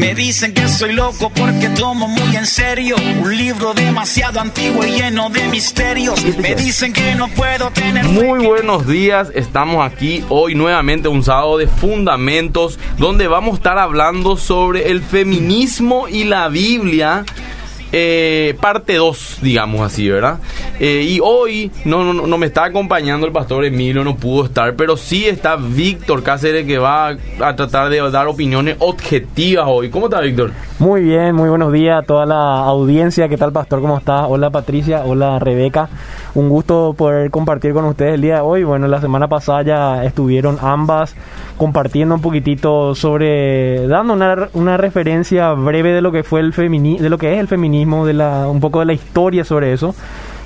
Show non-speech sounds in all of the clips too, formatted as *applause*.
Me dicen que soy loco porque tomo muy en serio un libro demasiado antiguo y lleno de misterios. Me dicen que no puedo tener... Muy buenos días, estamos aquí hoy nuevamente un sábado de fundamentos donde vamos a estar hablando sobre el feminismo y la Biblia eh, parte 2, digamos así, ¿verdad? Eh, y hoy no, no, no me está acompañando el pastor Emilio, no pudo estar, pero sí está Víctor Cáceres que va a tratar de dar opiniones objetivas hoy. ¿Cómo está Víctor? Muy bien, muy buenos días a toda la audiencia. ¿Qué tal, pastor? ¿Cómo está? Hola Patricia, hola Rebeca. Un gusto poder compartir con ustedes el día de hoy. Bueno, la semana pasada ya estuvieron ambas compartiendo un poquitito sobre, dando una, una referencia breve de lo que fue el femini, de lo que es el feminismo, de la, un poco de la historia sobre eso.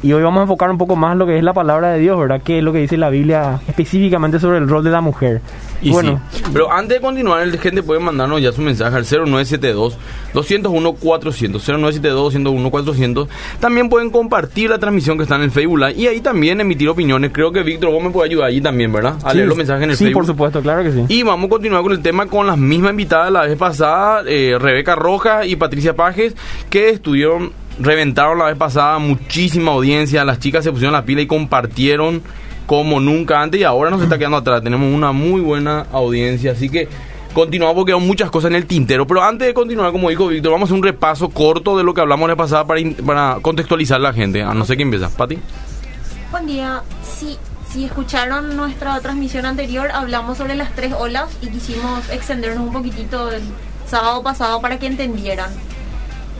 Y hoy vamos a enfocar un poco más lo que es la palabra de Dios, ¿verdad? Que es lo que dice la Biblia específicamente sobre el rol de la mujer. Y bueno, pero antes de continuar, el gente puede mandarnos ya su mensaje al 0972 201 400 0972 201 400. También pueden compartir la transmisión que está en el Facebook Live y ahí también emitir opiniones. Creo que Víctor, vos me puedes ayudar allí también, ¿verdad? A leer los mensajes en el sí, Facebook. por supuesto, claro que sí. Y vamos a continuar con el tema con las mismas invitadas la vez pasada, eh, Rebeca Rojas y Patricia Pajes, que estuvieron reventaron la vez pasada muchísima audiencia, las chicas se pusieron la pila y compartieron como nunca antes y ahora nos está quedando atrás, tenemos una muy buena audiencia, así que continuamos porque hay muchas cosas en el tintero, pero antes de continuar, como dijo Víctor, vamos a hacer un repaso corto de lo que hablamos la pasada para, contextualizar a la gente, a no sé quién empieza, Pati. Buen día, sí. Si escucharon nuestra transmisión anterior, hablamos sobre las tres olas y quisimos extendernos un poquitito el sábado pasado para que entendieran.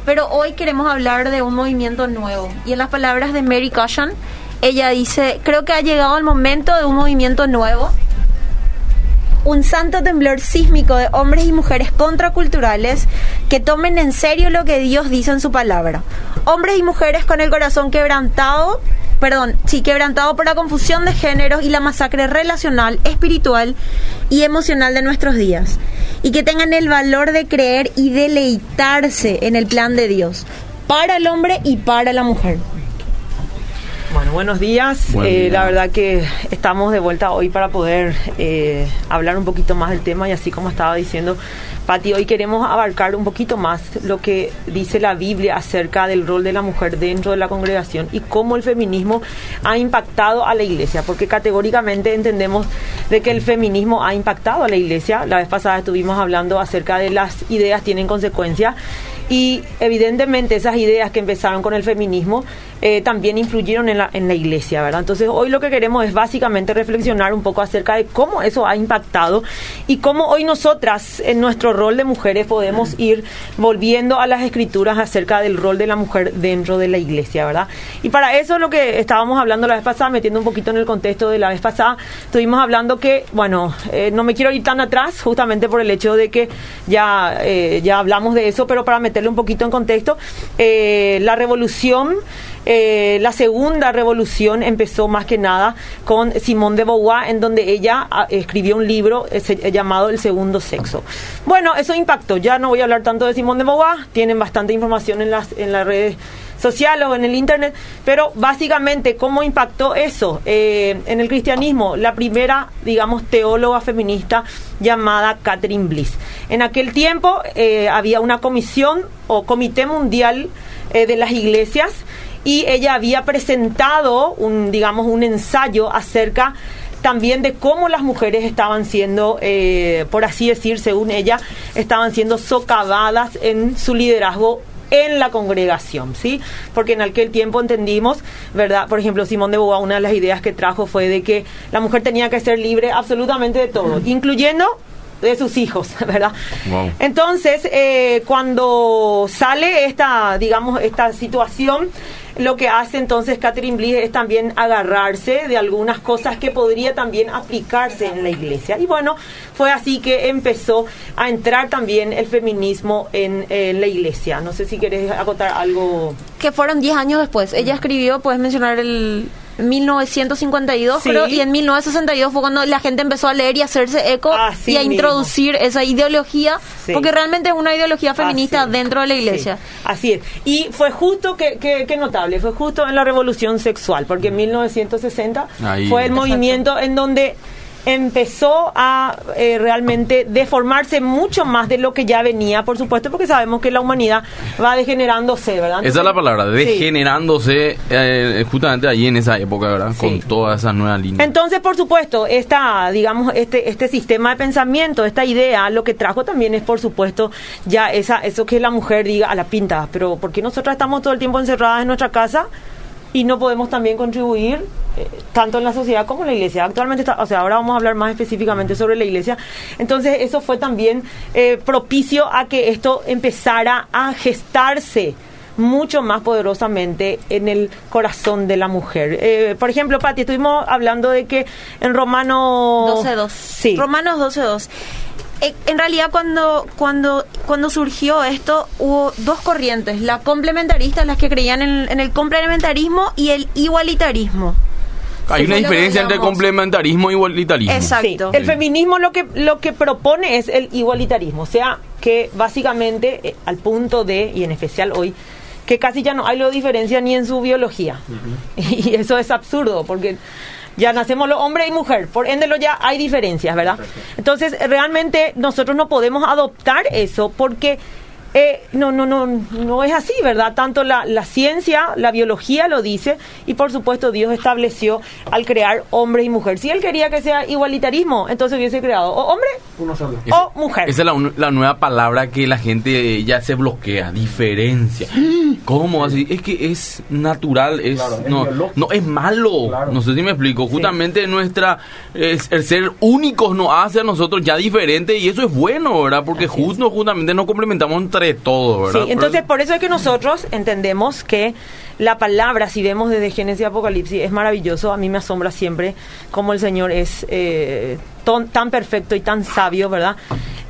Pero hoy queremos hablar de un movimiento nuevo. Y en las palabras de Mary Cushion, ella dice, creo que ha llegado el momento de un movimiento nuevo. Un santo temblor sísmico de hombres y mujeres contraculturales que tomen en serio lo que Dios dice en su palabra. Hombres y mujeres con el corazón quebrantado perdón, sí, quebrantado por la confusión de géneros y la masacre relacional, espiritual y emocional de nuestros días. Y que tengan el valor de creer y deleitarse en el plan de Dios, para el hombre y para la mujer. Bueno, buenos días. Buen Eh, la verdad que estamos de vuelta hoy para poder eh, hablar un poquito más del tema y así como estaba diciendo Pati, hoy queremos abarcar un poquito más lo que dice la Biblia acerca del rol de la mujer dentro de la congregación y cómo el feminismo ha impactado a la iglesia, porque categóricamente entendemos de que el feminismo ha impactado a la iglesia. La vez pasada estuvimos hablando acerca de las ideas tienen consecuencias y evidentemente esas ideas que empezaron con el feminismo eh, también influyeron en la, en la iglesia, ¿verdad? Entonces hoy lo que queremos es básicamente reflexionar un poco acerca de cómo eso ha impactado y cómo hoy nosotras en nuestro rol de mujeres podemos ir volviendo a las escrituras acerca del rol de la mujer dentro de la iglesia, ¿verdad? Y para eso lo que estábamos hablando la vez pasada, metiendo un poquito en el contexto de la vez pasada, estuvimos hablando que, bueno, eh, no me quiero ir tan atrás justamente por el hecho de que ya, eh, ya hablamos de eso, pero para meterle un poquito en contexto, la revolución eh, la segunda revolución empezó más que nada con Simone de Beauvoir, en donde ella ah, escribió un libro eh, eh, llamado El Segundo Sexo. Bueno, eso impactó. Ya no voy a hablar tanto de Simone de Beauvoir, tienen bastante información en las, en las redes sociales o en el internet, pero básicamente, ¿cómo impactó eso en el cristianismo? La primera, digamos, teóloga feminista llamada Catherine Bliss. En aquel tiempo había una comisión o comité mundial de las iglesias y ella había presentado un digamos un ensayo acerca también de cómo las mujeres estaban siendo, eh, por así decir, según ella, estaban siendo socavadas en su liderazgo en la congregación, ¿sí? Porque en aquel tiempo entendimos, ¿verdad? Por ejemplo, Simón de Beauvoir, una de las ideas que trajo fue de que la mujer tenía que ser libre absolutamente de todo, incluyendo de sus hijos, *laughs* ¿verdad? Wow. Entonces, eh, cuando sale esta, digamos, esta situación, lo que hace entonces Catherine Bliss es también agarrarse de algunas cosas que podría también aplicarse en la iglesia. Y bueno, fue así que empezó a entrar también el feminismo en, en la iglesia. No sé si querés acotar algo. Que fueron 10 años después. Ella escribió, puedes mencionar el 1952, Sí. creo, y en 1962 fue cuando la gente empezó a leer y a hacerse eco Así y a mismo. introducir esa ideología, Sí. porque realmente es una ideología feminista Así dentro de la iglesia. Sí, así es. Y fue justo, que, que, que notable, fue justo en la revolución sexual, porque en 1960 Ahí. fue el Exacto. movimiento en donde empezó a eh, realmente deformarse mucho más de lo que ya venía, por supuesto, porque sabemos que la humanidad va degenerándose, ¿verdad? Esa es la palabra, Sí. degenerándose eh, justamente allí en esa época, ¿verdad? Sí. Con todas esas nuevas líneas. Entonces, por supuesto, esta, digamos, este, este sistema de pensamiento, esta idea, lo que trajo también es, por supuesto, ya esa, eso que la mujer diga a la pinta, pero ¿por qué nosotras estamos todo el tiempo encerradas en nuestra casa y no podemos también contribuir eh, tanto en la sociedad como en la iglesia? Actualmente, está, o sea, ahora vamos a hablar más específicamente sobre la iglesia. Entonces, eso fue también eh, propicio a que esto empezara a gestarse mucho más poderosamente en el corazón de la mujer. Eh, por ejemplo, Pati, estuvimos hablando de que en Romano 12.2. Sí. Romanos 12.2. Eh, En realidad cuando, cuando, cuando surgió esto hubo dos corrientes, la complementarista, las que creían en, en el complementarismo y el igualitarismo. Hay Sí, una diferencia entre complementarismo y igualitarismo. Exacto. Sí. El feminismo lo que lo que propone es el igualitarismo, o sea, que básicamente eh, al punto de y en especial hoy que casi ya no hay lo diferencia ni en su biología. *laughs* Y eso es absurdo porque ya nacemos los hombre y mujer, por ende lo ya hay diferencias, ¿verdad? Entonces, realmente nosotros no podemos adoptar eso porque eh, no, no, no, no es así, ¿verdad? Tanto la, la ciencia, la biología lo dice, y por supuesto Dios estableció al crear hombre y mujer. Si Él quería que sea igualitarismo, entonces hubiese creado o hombre Uno solo. Esa- o mujer. Esa es la, nueva palabra que la gente ya se bloquea, diferencia. ¿Cómo así? Es que es natural, es, Claro, es no, es malo. Claro. No sé si me explico. Justamente nuestra es- el ser únicos nos hace a nosotros ya diferente y eso es bueno, ¿verdad? Porque justo justamente nos complementamos entre todos, ¿verdad? Sí, entonces por eso es que nosotros entendemos que la palabra, si vemos desde Génesis y Apocalipsis, es maravilloso. A mí me asombra siempre cómo el Señor es eh, ton- tan perfecto y tan sabio, ¿verdad?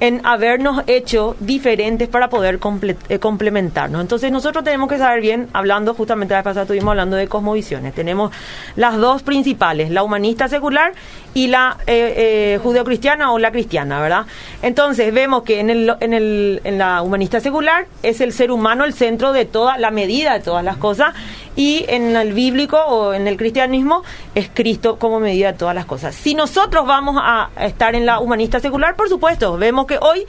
En habernos hecho diferentes para poder comple- eh, complementarnos. Entonces nosotros tenemos que saber bien, hablando, justamente la vez pasada estuvimos hablando de cosmovisiones. Tenemos las dos principales, la humanista secular y la eh, eh, judeocristiana o la cristiana, ¿verdad? Entonces vemos que en, el, en, el, en la humanista secular es el ser humano el centro de toda la medida de todas las cosas y en el bíblico o en el cristianismo es Cristo como medida de todas las cosas. Si nosotros vamos a estar en la humanista secular, por supuesto, vemos que hoy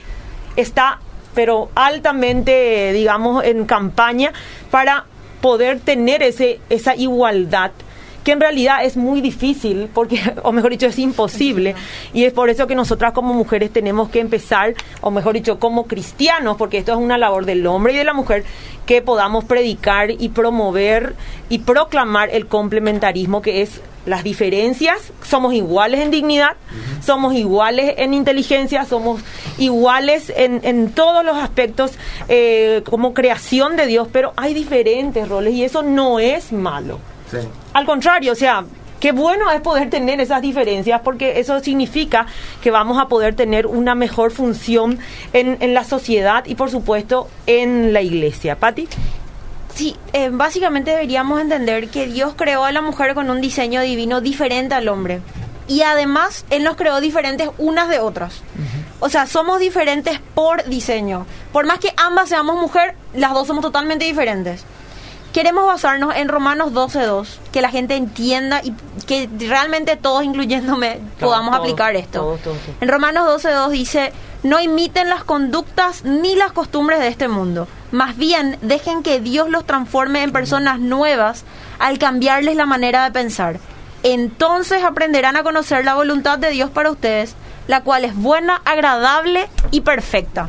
está pero altamente, digamos, en campaña para poder tener ese, esa igualdad que en realidad es muy difícil, porque, *laughs* o mejor dicho, es imposible. Y es por eso que nosotras como mujeres tenemos que empezar, o mejor dicho, como cristianos, porque esto es una labor del hombre y de la mujer, que podamos predicar y promover y proclamar el complementarismo, que es las diferencias, somos iguales en dignidad, somos iguales en inteligencia, somos iguales en, en todos los aspectos eh, como creación de Dios, pero hay diferentes roles y eso no es malo. Sí. Al contrario, o sea, qué bueno es poder tener esas diferencias porque eso significa que vamos a poder tener una mejor función en, en la sociedad y por supuesto en la iglesia. Pati. Sí, eh, básicamente deberíamos entender que Dios creó a la mujer con un diseño divino diferente al hombre. Y además, Él nos creó diferentes unas de otras. O sea, somos diferentes por diseño. Por más que ambas seamos mujer, las dos somos totalmente diferentes. Queremos basarnos en Romanos 12.2, que la gente entienda y que realmente todos, incluyéndome, podamos aplicar esto. En Romanos 12.2 dice, no imiten las conductas ni las costumbres de este mundo. Más bien, dejen que Dios los transforme en personas nuevas al cambiarles la manera de pensar. Entonces aprenderán a conocer la voluntad de Dios para ustedes, la cual es buena, agradable y perfecta.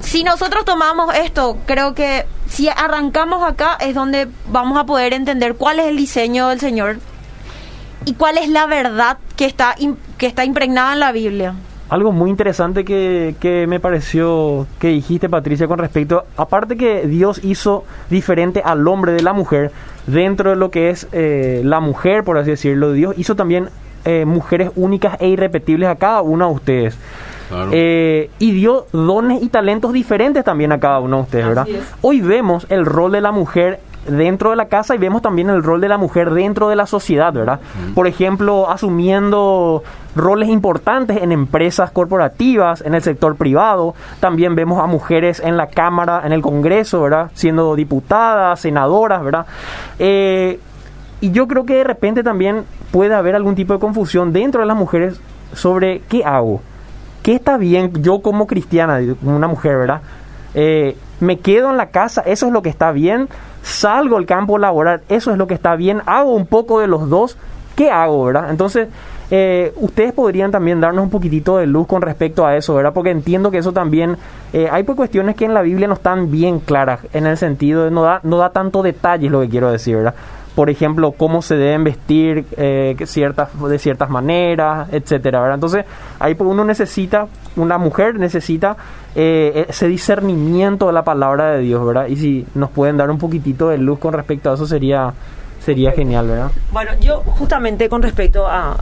Si nosotros tomamos esto, creo que si arrancamos acá es donde vamos a poder entender cuál es el diseño del Señor y cuál es la verdad que está, que está impregnada en la Biblia. Algo muy interesante que, que me pareció que dijiste, Patricia, con respecto, aparte que Dios hizo diferente al hombre de la mujer, dentro de lo que es eh, la mujer, por así decirlo, Dios hizo también eh, mujeres únicas e irrepetibles a cada una de ustedes. Claro. Eh, y dio dones y talentos diferentes también a cada uno de ustedes, ¿verdad? Hoy vemos el rol de la mujer dentro de la casa y vemos también el rol de la mujer dentro de la sociedad, ¿verdad? Por ejemplo, asumiendo roles importantes en empresas corporativas, en el sector privado, también vemos a mujeres en la Cámara, en el Congreso, ¿verdad? Siendo diputadas, senadoras, ¿verdad? Eh, y yo creo que de repente también puede haber algún tipo de confusión dentro de las mujeres sobre qué hago. ¿Qué está bien yo como cristiana, como una mujer, verdad? Eh, me quedo en la casa, eso es lo que está bien, salgo al campo laboral, eso es lo que está bien, hago un poco de los dos, ¿qué hago, verdad? Entonces, eh, ustedes podrían también darnos un poquitito de luz con respecto a eso, ¿verdad? Porque entiendo que eso también, eh, hay pues cuestiones que en la Biblia no están bien claras, en el sentido de no da, no da tanto detalles lo que quiero decir, ¿verdad? Por ejemplo, cómo se deben vestir eh, ciertas, de ciertas maneras, etcétera, ¿verdad? Entonces, ahí pues uno necesita, una mujer necesita ese discernimiento de la palabra de Dios, ¿verdad? Y si nos pueden dar un poquitito de luz con respecto a eso sería sería genial, ¿verdad? Bueno, yo justamente con respecto a,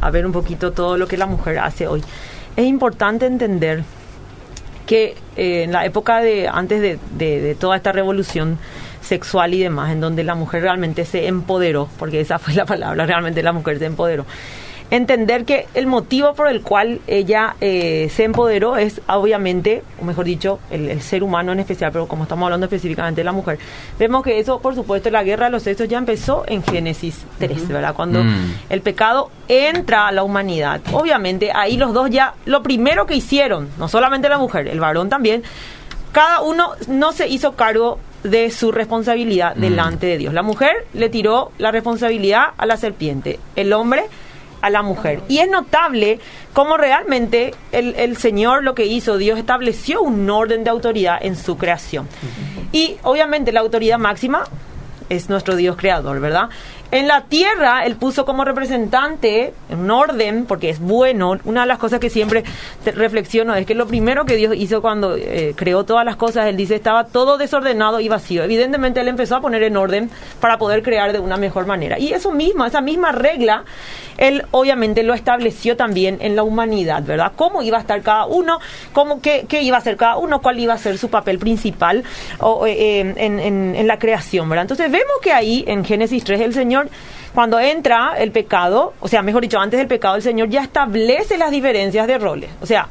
a, ver un poquito todo lo que la mujer hace hoy, es importante entender que eh, en la época de antes de, de, toda esta revolución sexual y demás, en donde la mujer realmente se empoderó, porque esa fue la palabra, realmente la mujer se empoderó entender que el motivo por el cual ella eh, se empoderó es obviamente, o mejor dicho, el, ser humano en especial, pero como estamos hablando específicamente de la mujer, vemos que eso, por supuesto, la guerra de los sexos ya empezó en Génesis 3, ¿verdad? Cuando mm. el pecado entra a la humanidad. Obviamente, ahí los dos ya, lo primero que hicieron, no solamente la mujer, el varón también, cada uno no se hizo cargo de su responsabilidad mm. delante de Dios. La mujer le tiró la responsabilidad a la serpiente, el hombre a la mujer. Y es notable cómo realmente el, el, Señor lo que hizo, Dios estableció un orden de autoridad en su creación. Y obviamente la autoridad máxima es nuestro Dios creador, ¿verdad? En la tierra, él puso como representante un orden, porque es bueno. Una de las cosas que siempre reflexiono es que lo primero que Dios hizo cuando eh, creó todas las cosas, él dice, estaba todo desordenado y vacío. Evidentemente, él empezó a poner en orden para poder crear de una mejor manera. Y eso mismo, esa misma regla, él obviamente lo estableció también en la humanidad, ¿verdad? Cómo iba a estar cada uno, cómo, qué, qué iba a ser cada uno, cuál iba a ser su papel principal eh, en la creación, ¿verdad? Entonces vemos que ahí en Génesis 3 el Señor cuando entra el pecado, o sea, mejor dicho, antes del pecado, el Señor ya establece las diferencias de roles. O sea,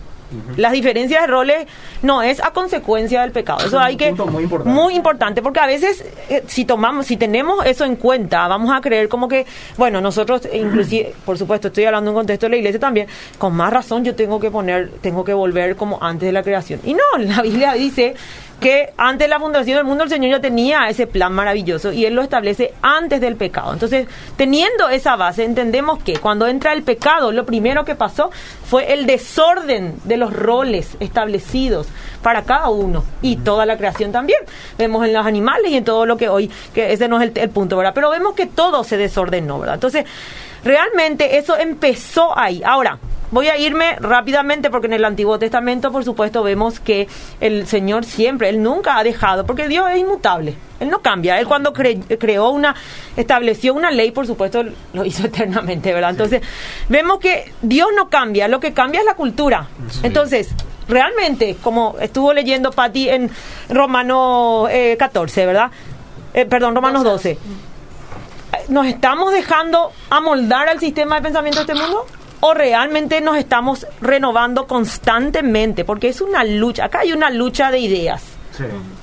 las diferencias de roles no es a consecuencia del pecado. Eso hay que muy importante. muy importante. porque a veces eh, si tomamos, si tenemos eso en cuenta, vamos a creer como que, bueno, nosotros inclusive, *clears throat* por supuesto, estoy hablando en contexto de la iglesia también, con más razón yo tengo que poner, tengo que volver como antes de la creación. Y no, la Biblia dice que antes de la fundación del mundo el Señor ya tenía ese plan maravilloso y Él lo establece antes del pecado. Entonces, teniendo esa base, entendemos que cuando entra el pecado, lo primero que pasó fue el desorden de los roles establecidos para cada uno y toda la creación también. Vemos en los animales y en todo lo que hoy, que ese no es el, el punto, ¿verdad? Pero vemos que todo se desordenó, ¿verdad? Entonces, realmente eso empezó ahí. Ahora, Voy a irme rápidamente porque en el Antiguo Testamento, por supuesto, vemos que el Señor siempre, Él nunca ha dejado, porque Dios es inmutable, Él no cambia. Él cuando creó una, estableció una ley, por supuesto, lo *laughs* hizo eternamente, ¿verdad? Entonces, vemos que Dios no cambia, lo que cambia es la cultura. Entonces, realmente, como estuvo leyendo Patti en Romano 14, eh, ¿verdad? Eh, perdón, Romanos 12. ¿Nos estamos dejando amoldar al sistema de pensamiento de este mundo? o realmente nos estamos renovando constantemente, porque es una lucha, acá hay una lucha de ideas.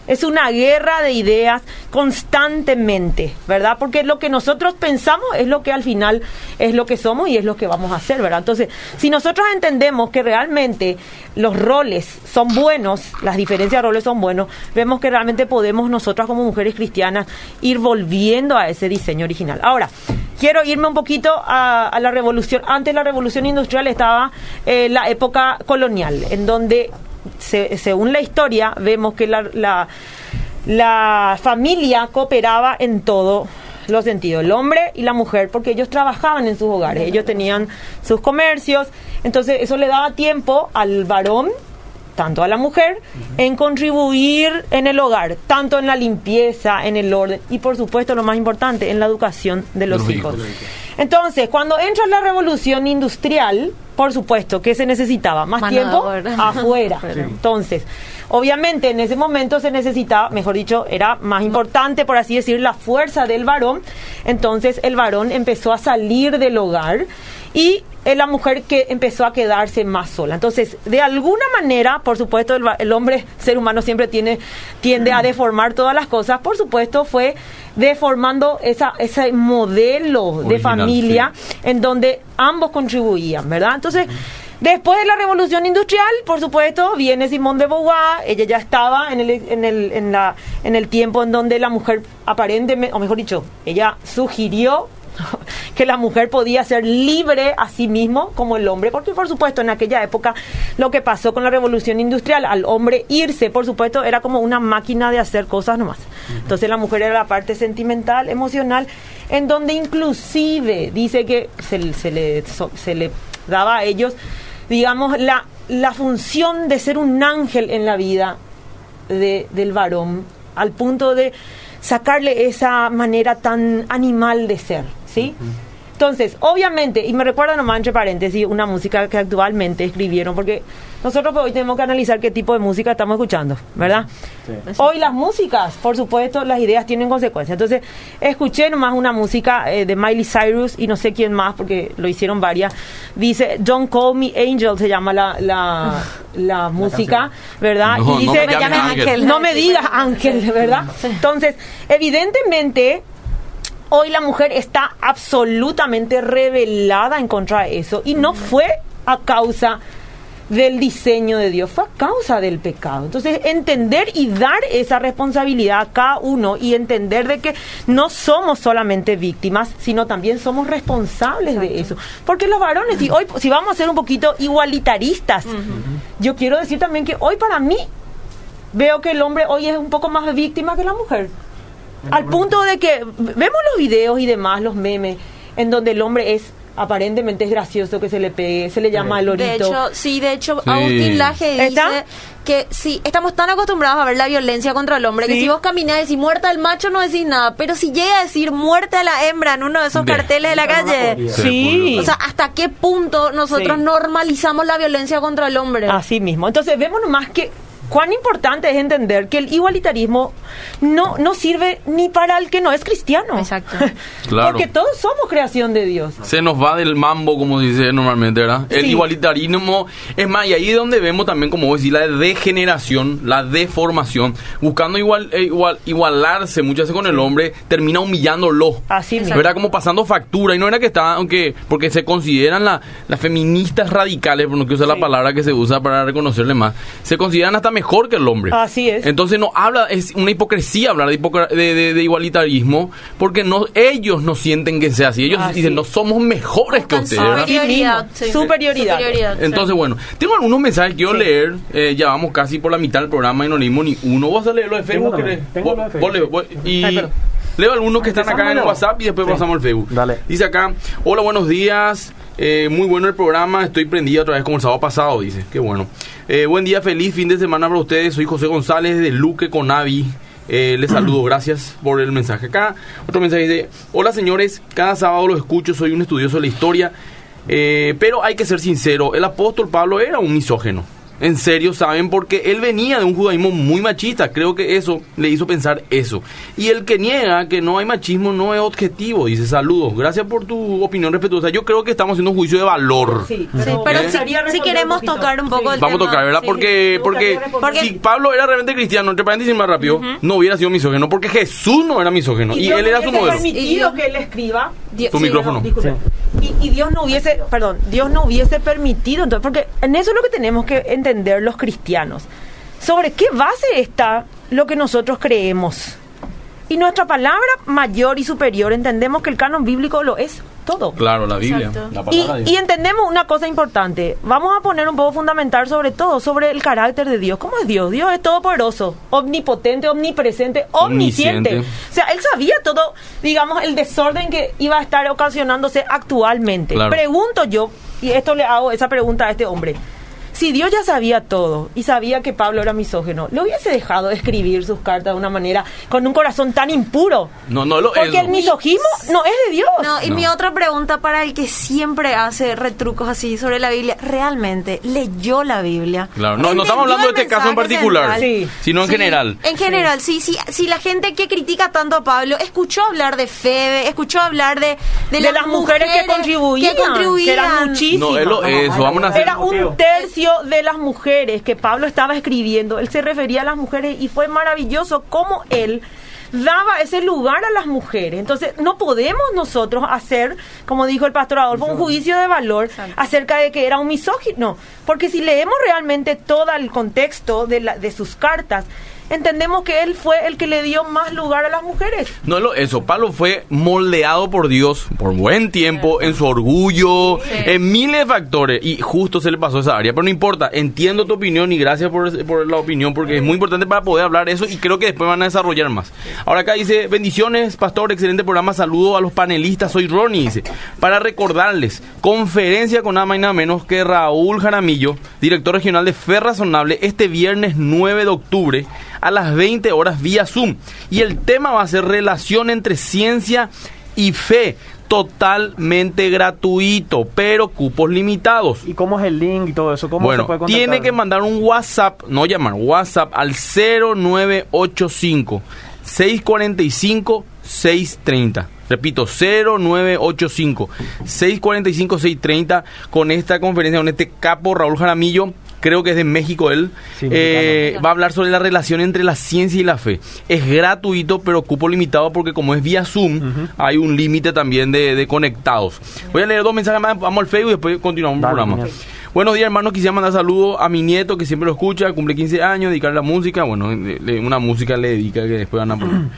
Es una guerra de ideas constantemente, ¿verdad? Porque lo que nosotros pensamos es lo que al final es lo que somos y es lo que vamos a hacer, ¿verdad? Entonces, si nosotros entendemos que realmente los roles son buenos, las diferencias de roles son buenos, vemos que realmente podemos nosotras como mujeres cristianas ir volviendo a ese diseño original. Ahora, quiero irme un poquito a, la revolución. Antes la revolución industrial estaba eh, la época colonial, en donde según la historia, vemos que la, la, familia cooperaba en todo los sentidos, el hombre y la mujer, porque ellos trabajaban en sus hogares, ellos tenían sus comercios, entonces eso le daba tiempo al varón, tanto a la mujer, en contribuir en el hogar, tanto en la limpieza, en el orden y por supuesto lo más importante, en la educación de los, hijos. Entonces, cuando entra la revolución industrial, por supuesto, que se necesitaba? Más tiempo *laughs* afuera. Entonces, obviamente en ese momento se necesitaba, mejor dicho, era más importante, por así decir, la fuerza del varón. Entonces el varón empezó a salir del hogar y la mujer que empezó a quedarse más sola. Entonces, de alguna manera, por supuesto, el, el hombre, ser humano siempre tiene, tiende a deformar todas las cosas. Por supuesto, fue deformando esa, ese modelo de familia en donde ambos contribuían, ¿verdad? Entonces, después de la revolución industrial, por supuesto, viene Simone de Beauvoir, ella ya estaba en el, en el, en la, en el tiempo en donde la mujer aparentemente, o mejor dicho, ella sugirió *laughs* que la mujer podía ser libre a sí mismo como el hombre, porque por supuesto en aquella época lo que pasó con la revolución industrial, al hombre irse, por supuesto, era como una máquina de hacer cosas nomás. Entonces la mujer era la parte sentimental, emocional, en donde inclusive dice que se, se le, so- se le daba a ellos, digamos, la, la función de ser un ángel en la vida de- del varón, al punto de sacarle esa manera tan animal de ser, ¿sí? Entonces, obviamente, y me recuerda nomás entre paréntesis una música que actualmente escribieron, porque nosotros pues, hoy tenemos que analizar qué tipo de música estamos escuchando, ¿verdad? Hoy las músicas, por supuesto, las ideas tienen consecuencias. Entonces, escuché nomás una música eh, de Miley Cyrus y no sé quién más, porque lo hicieron varias. Dice, Don't Call Me Angel, se llama la, la, *laughs* la música, ¿verdad? No, y no dice, me llames ángel. no me digas ángel, ¿verdad? Entonces, evidentemente, hoy la mujer está absolutamente revelada en contra de eso y no fue a causa del diseño de Dios, fue a causa del pecado. Entonces, entender y dar esa responsabilidad a cada uno y entender de que no somos solamente víctimas, sino también somos responsables de eso. Porque los varones, y hoy, si vamos a ser un poquito igualitaristas, yo quiero decir también que hoy para mí veo que el hombre hoy es un poco más víctima que la mujer. Al punto de que vemos los videos y demás, los memes, en donde el hombre es aparentemente es gracioso que se le pegue, se le llama lorito. De hecho, sí, de hecho, Sí. Agustín Laje dice ¿Está? que sí, estamos tan acostumbrados a ver la violencia contra el hombre que si vos caminás y decís muerta al macho no decís nada, pero si llega a decir muerte a la hembra en uno de esos De- carteles de la calle, Sí. o sea, ¿hasta qué punto nosotros Sí. normalizamos la violencia contra el hombre? Así mismo. Entonces vemos nomás que cuán importante es entender que el igualitarismo no, no sirve ni para el que no es cristiano. Exacto. *laughs* Claro. Porque todos somos creación de Dios. Se nos va del mambo, como dice normalmente, ¿verdad? El Sí. igualitarismo. Es más, y ahí es donde vemos también, como vos decís, la degeneración, la deformación. Buscando igual, eh, igual igualarse muchas veces con el hombre, termina humillándolo. Así mismo. ¿Verdad? Como pasando factura. Y no era que está, aunque, porque se consideran la- las feministas radicales, por no quiero usar Sí. la palabra que se usa para reconocerle más, se consideran hasta mejor que el hombre. Así es. Entonces no habla, es una hipocresía hablar de, hipocr- de, de- de igualitarismo, porque no ellos no sienten que sea así. Ellos Así dicen, no somos mejores que ustedes. superioridad. Mismo. Superioridad. sí. Entonces, bueno, tengo algunos mensajes que quiero Sí. leer. Eh, ya vamos casi por la mitad del programa y no leímos ni uno. ¿Vos vas a leer lo de Facebook? tengo Vos- lo de Facebook. vos y Ay, leo algunos que están acá en WhatsApp y después Sí. pasamos al Facebook. Dale. Dice acá, hola, buenos días. Eh, muy bueno el programa, estoy prendida otra vez como el sábado pasado, dice. Qué bueno. Eh, buen día, feliz fin de semana para ustedes. Soy José González de Luque Conavi. Eh, les saludo, gracias por el mensaje acá. Otro mensaje dice, hola señores, cada sábado los escucho, soy un estudioso de la historia, eh, pero hay que ser sincero, el apóstol Pablo era un misógeno. En serio, ¿saben? Porque él venía de un judaísmo muy machista. Creo que eso le hizo pensar eso. Y el que niega que no hay machismo no es objetivo. Dice, saludos. Gracias por tu opinión respetuosa. Yo creo que estamos haciendo un juicio de valor. Sí, Sí, pero ¿Eh? si, si queremos un tocar un poco Sí. el Vamos a tocar, ¿verdad? sí. Porque, porque, si Pablo era realmente cristiano, entre paréntesis más rápido, no hubiera sido misógeno. Porque Jesús no era misógeno. Y, Dios él era su modelo. permitido que él escriba Dios- Tu sí, micrófono. no. Y, y Dios no hubiese, perdón, Dios no hubiese permitido, entonces, porque en eso es lo que tenemos que entender los cristianos. ¿Sobre qué base está lo que nosotros creemos? Y nuestra palabra mayor y superior, entendemos que el canon bíblico lo es todo. Claro, la Biblia. La Y, y entendemos una cosa importante. Vamos a poner un poco fundamental sobre todo, sobre el carácter de Dios. ¿Cómo es Dios? Dios es todopoderoso, omnipotente, omnipresente, omnisciente. Omnisciente. O sea, él sabía todo, digamos, el desorden que iba a estar ocasionándose actualmente. Claro. Pregunto yo, y esto le hago esa pregunta a este hombre. Si Dios ya sabía todo y sabía que Pablo era misógeno, ¿le hubiese dejado escribir sus cartas de una manera con un corazón tan impuro? No, no lo Porque es. el misogismo no es de Dios. No, y No. mi otra pregunta para el que siempre hace retrucos así sobre la Biblia, ¿realmente leyó la Biblia? Claro, no, no estamos ¿Entendió hablando de este caso en particular? Sí. sino en Sí, general. En general, sí, sí. Si la gente que critica tanto a Pablo escuchó hablar de Febe, escuchó hablar de, de, de, las mujeres, que contribuían, que contribuían. eran muchísimas. No, es lo- eso, vamos a hacer- Era un tercio de las mujeres que Pablo estaba escribiendo. Él se refería a las mujeres y fue maravilloso cómo él daba ese lugar a las mujeres. Entonces, no podemos nosotros hacer, como dijo el pastor Adolfo, un juicio de valor acerca de que era un misógino. Porque si leemos realmente todo el contexto de, la- de sus cartas, entendemos que él fue el que le dio más lugar a las mujeres. No lo, eso, Pablo fue moldeado por Dios por buen tiempo, en su orgullo, en miles de factores, y justo se le pasó esa área. Pero no importa, entiendo tu opinión y gracias por, por la opinión, porque es muy importante para poder hablar eso y creo que después van a desarrollar más. Ahora acá dice, bendiciones, pastor, excelente programa, saludo a los panelistas, soy Ronnie, dice, para recordarles, conferencia con nada más y nada menos que Raúl Jaramillo, director regional de Fe Razonable, este viernes 9 de octubre a las 20 horas vía Zoom. Y el tema va a ser relación entre ciencia y fe. Totalmente gratuito, pero cupos limitados. ¿Y cómo es el link y todo eso? ¿Cómo se Bueno, puede contactar? tiene que mandar un WhatsApp, no llamar, WhatsApp al 0985 645 630. Repito, 0985 645 630 con esta conferencia con este capo Raúl Jaramillo. Creo que es de México él. Sí, Eh, va a hablar sobre la relación entre la ciencia y la fe. Es gratuito, pero cupo limitado porque como es vía Zoom, hay un límite también de, de conectados. Voy a leer dos mensajes más, vamos al Facebook y después continuamos el programa. genial. Buenos días, hermano. Quisiera mandar saludos a mi nieto que siempre lo escucha, cumple 15 años, dedicarle la música. Bueno, le- una música le dedica que después van a poner. *clears throat*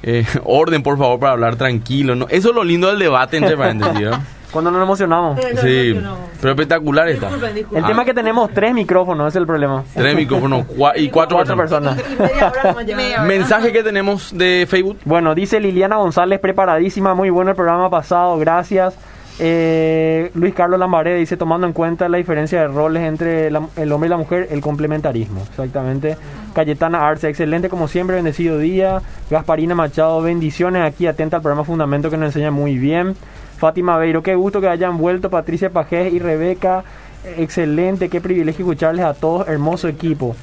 Eh, *laughs* orden, por favor, para hablar tranquilo. ¿no? Eso es lo lindo del debate, entre *laughs* paréntesis. ¿verdad? Cuando nos emocionamos. Sí, pero espectacular está. Disculpen, disculpen. El Ah. tema es que tenemos tres micrófonos, ese es el problema. Tres micrófonos cua- y cuatro, Cuatro personas. *laughs* Mensaje que tenemos de Facebook. Bueno, dice Liliana González, preparadísima, muy bueno el programa pasado, gracias. Eh, Luis Carlos Lambaré dice, tomando en cuenta la diferencia de roles entre la- el hombre y la mujer, el complementarismo, exactamente. Cayetana Arce, excelente como siempre, bendecido día. Gasparina Machado, bendiciones aquí, atenta al programa Fundamento que nos enseña muy bien. Fátima Beiro, qué gusto que hayan vuelto Patricia Pajés y Rebeca, excelente, qué privilegio escucharles a todos, hermoso equipo.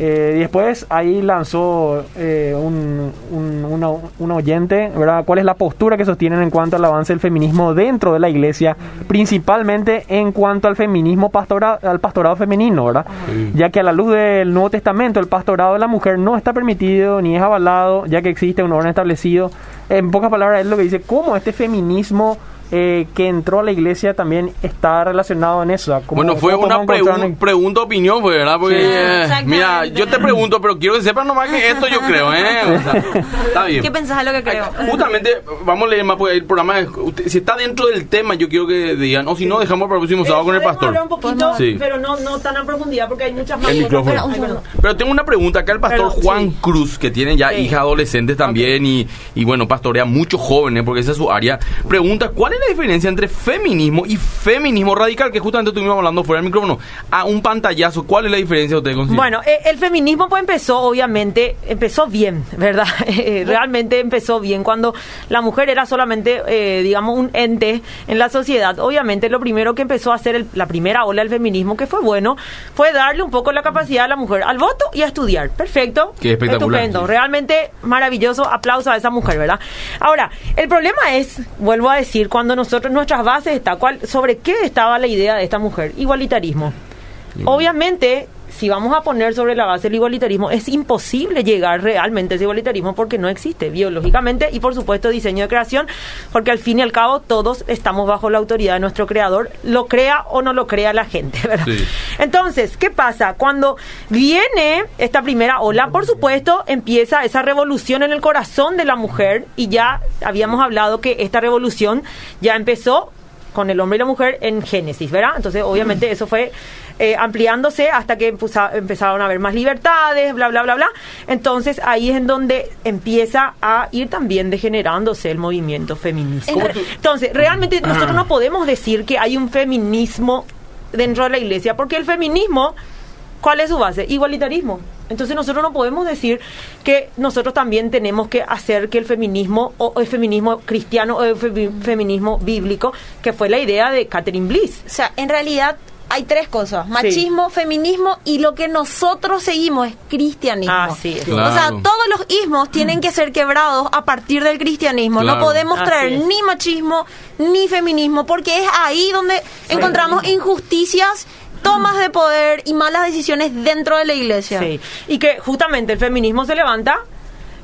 Eh, después ahí lanzó eh, un, un, una- un oyente, ¿verdad? ¿Cuál es la postura que sostienen en cuanto al avance del feminismo dentro de la iglesia, principalmente en cuanto al feminismo pastora, al pastorado femenino, ¿verdad? Ya que a la luz del Nuevo Testamento el pastorado de la mujer no está permitido ni es avalado, ya que existe un orden establecido. En pocas palabras, es lo que dice, ¿cómo este feminismo eh, que entró a la iglesia también está relacionado en eso? ¿Cómo- Bueno, fue cómo una podemos encontrar pregun- pregunta opinión, fue, ¿verdad? Porque, Sí. eh, mira, yo te pregunto, pero quiero que sepan nomás que esto yo creo, ¿eh? O sea, está bien. ¿Qué pensás de lo que creo? Justamente, vamos a leer más, porque el programa, es- usted- si está dentro del tema, yo quiero que digan, o si no, dejamos para el próximo sábado con el pastor. hablar un poquito, Sí. pero no, no tan a profundidad porque hay muchas más El micrófono. Ay. Pero tengo una pregunta acá el pastor Perdón, Juan sí. Cruz, que tiene ya Sí. hijas adolescentes también y, y bueno, pastorea muchos jóvenes porque esa es su área. Pregunta, ¿cuál es la diferencia entre feminismo y feminismo radical? Que justamente estuvimos hablando fuera del micrófono. A un pantallazo, ¿cuál es la diferencia usted considera? Bueno, eh, el feminismo pues empezó, obviamente, empezó bien, *laughs* ¿verdad? *laughs* Eh, Realmente empezó bien cuando la mujer era solamente, eh, digamos, un ente en la sociedad. Obviamente lo primero que empezó a hacer el- la primera ola del feminismo, que fue bueno, fue darle un poco la capacidad a la mujer al voto y a estudiar. Perfecto. Qué espectacular, Estupendo. sí. Realmente maravilloso. Aplauso a esa mujer, ¿verdad? Ahora, el problema es, vuelvo a decir, cuando nosotros, nuestras bases está, ¿cuál, ¿sobre qué estaba la idea de esta mujer? Igualitarismo. Obviamente, si vamos a poner sobre la base el igualitarismo, es imposible llegar realmente a ese igualitarismo porque no existe biológicamente y por supuesto diseño de creación, porque al fin y al cabo todos estamos bajo la autoridad de nuestro creador, lo crea o no lo crea la gente, *laughs* ¿verdad? Sí. Entonces, ¿qué pasa? Cuando viene esta primera ola, por supuesto, empieza esa revolución en el corazón de la mujer y ya habíamos hablado que esta revolución ya empezó con el hombre y la mujer en Génesis, ¿verdad? Entonces, obviamente, eso fue eh, ampliándose hasta que empuza- empezaron a haber más libertades, bla, bla, bla, bla. Entonces, ahí es en donde empieza a ir también degenerándose el movimiento feminista. ¿Cómo tú- Entonces, realmente nosotros no podemos decir que hay un feminismo dentro de la iglesia, porque el feminismo, ¿cuál es su base? Igualitarismo. Entonces nosotros no podemos decir que nosotros también tenemos que hacer que el feminismo, o el feminismo cristiano, o el femi- feminismo bíblico, que fue la idea de Catherine Bliss. O sea, en realidad hay tres cosas: machismo, feminismo y lo que nosotros seguimos es cristianismo. Así es. Claro. O sea, todos los ismos tienen que ser quebrados a partir del cristianismo. Claro. No podemos traer ni machismo ni feminismo porque es ahí donde encontramos injusticias, tomas de poder y malas decisiones dentro de la iglesia. Sí. Y que justamente el feminismo se levanta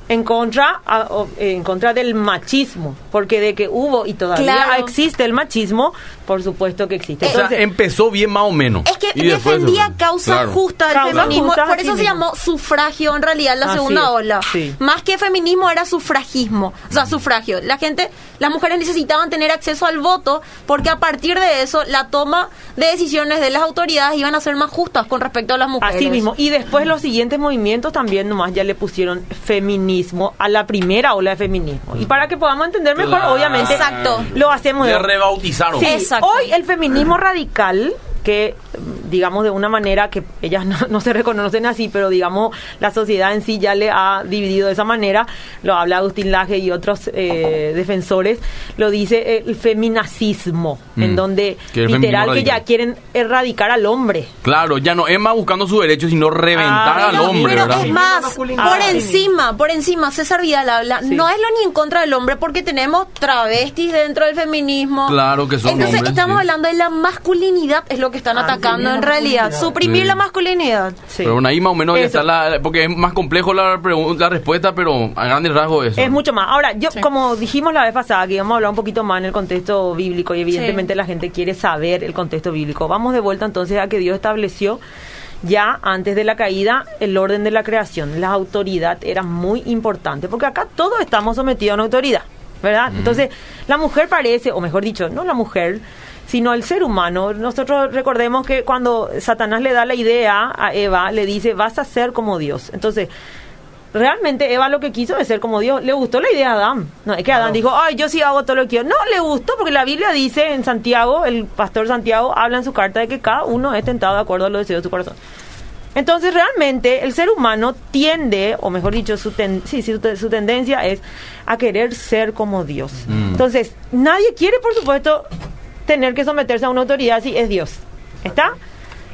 en contra a- o- en contra del machismo, porque de que hubo y todavía Claro. existe el machismo, por supuesto que existe. O sea, Entonces, empezó bien más o menos. Es que Y después defendía fue. causas Claro. justas del feminismo, por eso se llamó sufragio en realidad la Así segunda es, ola. sí. Más que feminismo era sufragismo, o sea, sufragio. La gente, las mujeres necesitaban tener acceso al voto porque a partir de eso la toma de decisiones de las autoridades iban a ser más justas con respecto a las mujeres. Así mismo. Y después los siguientes movimientos también nomás ya le pusieron feminismo a la primera ola de feminismo. Y para que podamos entender mejor, Claro. obviamente, Exacto. lo hacemos Le rebautizaron. Sí, Exacto. hoy el feminismo radical, que mm, digamos de una manera que ellas *laughs* no, no se reconocen así, pero digamos la sociedad en sí ya le ha dividido de esa manera, lo habla Agustín Laje y otros eh, defensores, lo dice el feminacismo, Mm. en donde Que el literal que ya quieren erradicar al hombre. Claro, ya no es más buscando sus derechos, sino reventar Ah, al Pero- hombre, pero ¿verdad? es más, por Ah, encima, por encima, César Vidal habla, Sí. no es lo ni en contra del hombre porque tenemos travestis dentro del feminismo. Claro que son Entonces hombres, estamos sí. hablando de la masculinidad, es lo que están Ah, atacando en realidad, suprimir Sí. la masculinidad. Sí. Pero bueno, ahí más o menos ya está la... Porque es más complejo la, la respuesta, pero a grandes rasgos eso. Es mucho más. Ahora, yo, como dijimos la vez pasada, que íbamos a hablar un poquito más en el contexto bíblico y evidentemente la gente quiere saber el contexto bíblico. Vamos de vuelta entonces a que Dios estableció ya antes de la caída el orden de la creación. La autoridad era muy importante, porque acá todos estamos sometidos a una autoridad, ¿verdad? Entonces, la mujer parece, o mejor dicho, no la mujer, sino el ser humano. Nosotros recordemos que cuando Satanás le da la idea a Eva, le dice, vas a ser como Dios. Entonces, realmente Eva lo que quiso es ser como Dios. Le gustó la idea a Adán. No, es que Adán dijo, ay, yo sí hago todo lo que quiero. No, le gustó porque la Biblia dice en Santiago, el pastor Santiago habla en su carta de que cada uno es tentado de acuerdo a los deseos de su corazón. Entonces, realmente, el ser humano tiende, o mejor dicho, su, ten- sí, sí, su, su tendencia es a querer ser como Dios. Mm. Entonces, nadie quiere, por supuesto, tener que someterse a una autoridad si es Dios. ¿Está?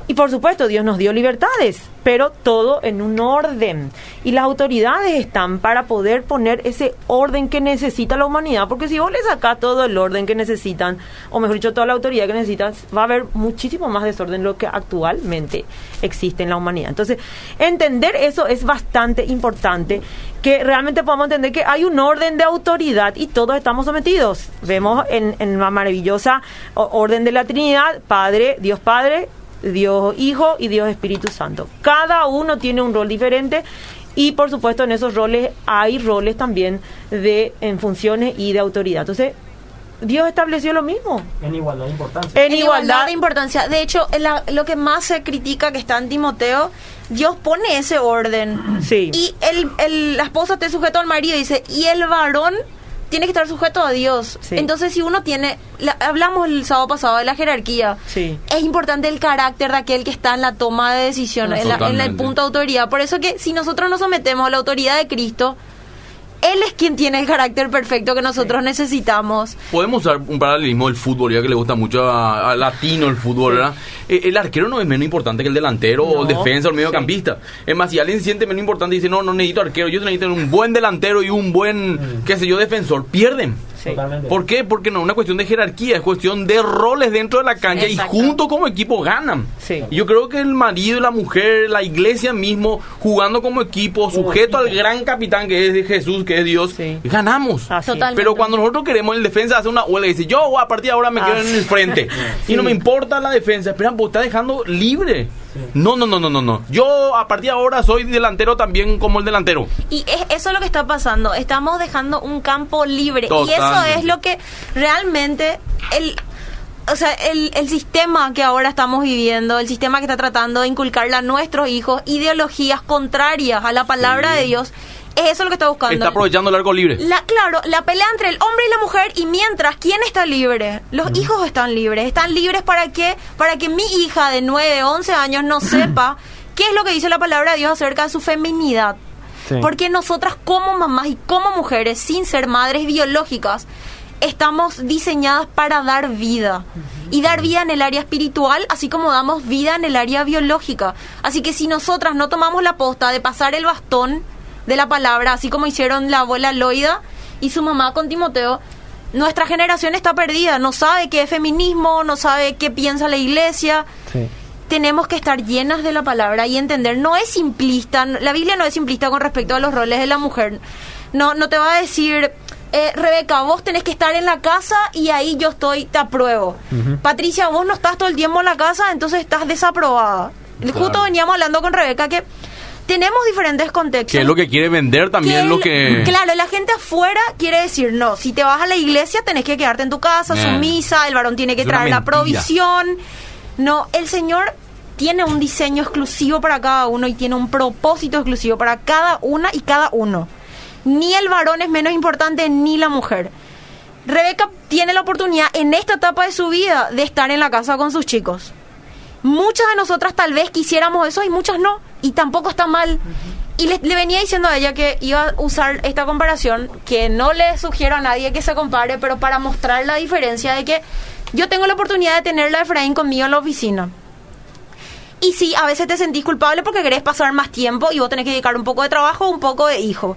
Y por supuesto, Dios nos dio libertades, pero todo en un orden. Y las autoridades están para poder poner ese orden que necesita la humanidad, porque si vos le sacás todo el orden que necesitan, o mejor dicho, toda la autoridad que necesitan, va a haber muchísimo más desorden de lo que actualmente existe en la humanidad. Entonces, entender eso es bastante importante, que realmente podamos entender que hay un orden de autoridad y todos estamos sometidos. Vemos en, en la maravillosa orden de la Trinidad, Padre, Dios Padre, Dios Hijo y Dios Espíritu Santo. Cada uno tiene un rol diferente y por supuesto en esos roles hay roles también de en funciones y de autoridad. Entonces, Dios estableció lo mismo. En igualdad de importancia. En, igualdad, de importancia. De hecho, la- lo que más se critica que está en Timoteo, Dios pone ese orden. Sí. Y el, el- la esposa está sujeto al marido, dice, y el varón tiene que estar sujeto a Dios. Sí. Entonces, si uno tiene, la- hablamos el sábado pasado de la jerarquía, Sí. es importante el carácter de aquel que está en la toma de decisión, en, la- en el punto de autoridad. Por eso que si nosotros nos sometemos a la autoridad de Cristo, Él es quien tiene el carácter perfecto que nosotros necesitamos. Podemos usar un paralelismo del fútbol, ya que le gusta mucho a, a latino el fútbol, ¿verdad? Eh, el arquero no es menos importante que el delantero o el defensa o el sí. mediocampista. Es más, si alguien se siente menos importante y dice, no, no necesito arquero, yo necesito un buen delantero y un buen, qué sé yo, defensor, pierden. Sí. ¿Por qué? Porque no es una cuestión de jerarquía, es cuestión de roles dentro de la cancha y juntos como equipo ganan. Sí. Y Yo creo que el marido y la mujer, la iglesia mismo, jugando como equipo, sujeto al gran capitán que es Jesús, que es Dios, Sí. ganamos. Pero cuando nosotros queremos el defensa hacer una huelga y dice, yo a partir de ahora me quedo en el frente. Sí. *laughs* Y no me importa la defensa. Esperan, pues está dejando libre. Sí. No, no, no, no, no, no. Yo a partir de ahora soy delantero también como el delantero. Y es, eso es lo que está pasando. Estamos dejando un campo libre. Y eso Totalmente. es lo que realmente el. O sea, el, el sistema que ahora estamos viviendo, el sistema que está tratando de inculcarle a nuestros hijos ideologías contrarias a la palabra de Dios, es eso lo que está buscando. Está aprovechando el arco libre. La, claro, la pelea entre el hombre y la mujer y mientras, ¿quién está libre? Los hijos están libres. Están libres para que, para que mi hija de 9, 11 años no sepa *clears throat* qué es lo que dice la palabra de Dios acerca de su feminidad. Sí. Porque nosotras como mamás y como mujeres, sin ser madres biológicas, estamos diseñadas para dar vida. Y dar vida en el área espiritual, así como damos vida en el área biológica. Así que si nosotras no tomamos la posta de pasar el bastón de la palabra, así como hicieron la abuela Loida y su mamá con Timoteo, nuestra generación está perdida. No sabe qué es feminismo, no sabe qué piensa la iglesia. Sí. Tenemos que estar llenas de la palabra y entender, no es simplista, la Biblia no es simplista con respecto a los roles de la mujer. No, no te va a decir, eh, Rebeca, vos tenés que estar en la casa y ahí yo estoy, te apruebo. Patricia, vos no estás todo el tiempo en la casa, entonces estás desaprobada. Justo veníamos hablando con Rebeca que tenemos diferentes contextos. Que es lo que quiere vender también lo que... Claro, la gente afuera quiere decir, no, si te vas a la iglesia tenés que quedarte en tu casa, Eh. sumisa, el varón tiene que Es traer la provisión. No, el Señor tiene un diseño exclusivo para cada uno y tiene un propósito exclusivo para cada una y cada uno. Ni el varón es menos importante ni la mujer. Rebeca tiene la oportunidad en esta etapa de su vida de estar en la casa con sus chicos. Muchas de nosotras tal vez quisiéramos eso y muchas no. Y tampoco está mal. Y le, venía diciendo a ella que iba a usar esta comparación, que no le sugiero a nadie que se compare, pero para mostrar la diferencia de que yo tengo la oportunidad de tener a Efraín conmigo en la oficina. Y sí, a veces te sentís culpable porque querés pasar más tiempo y vos tenés que dedicar un poco de trabajo un poco de hijo.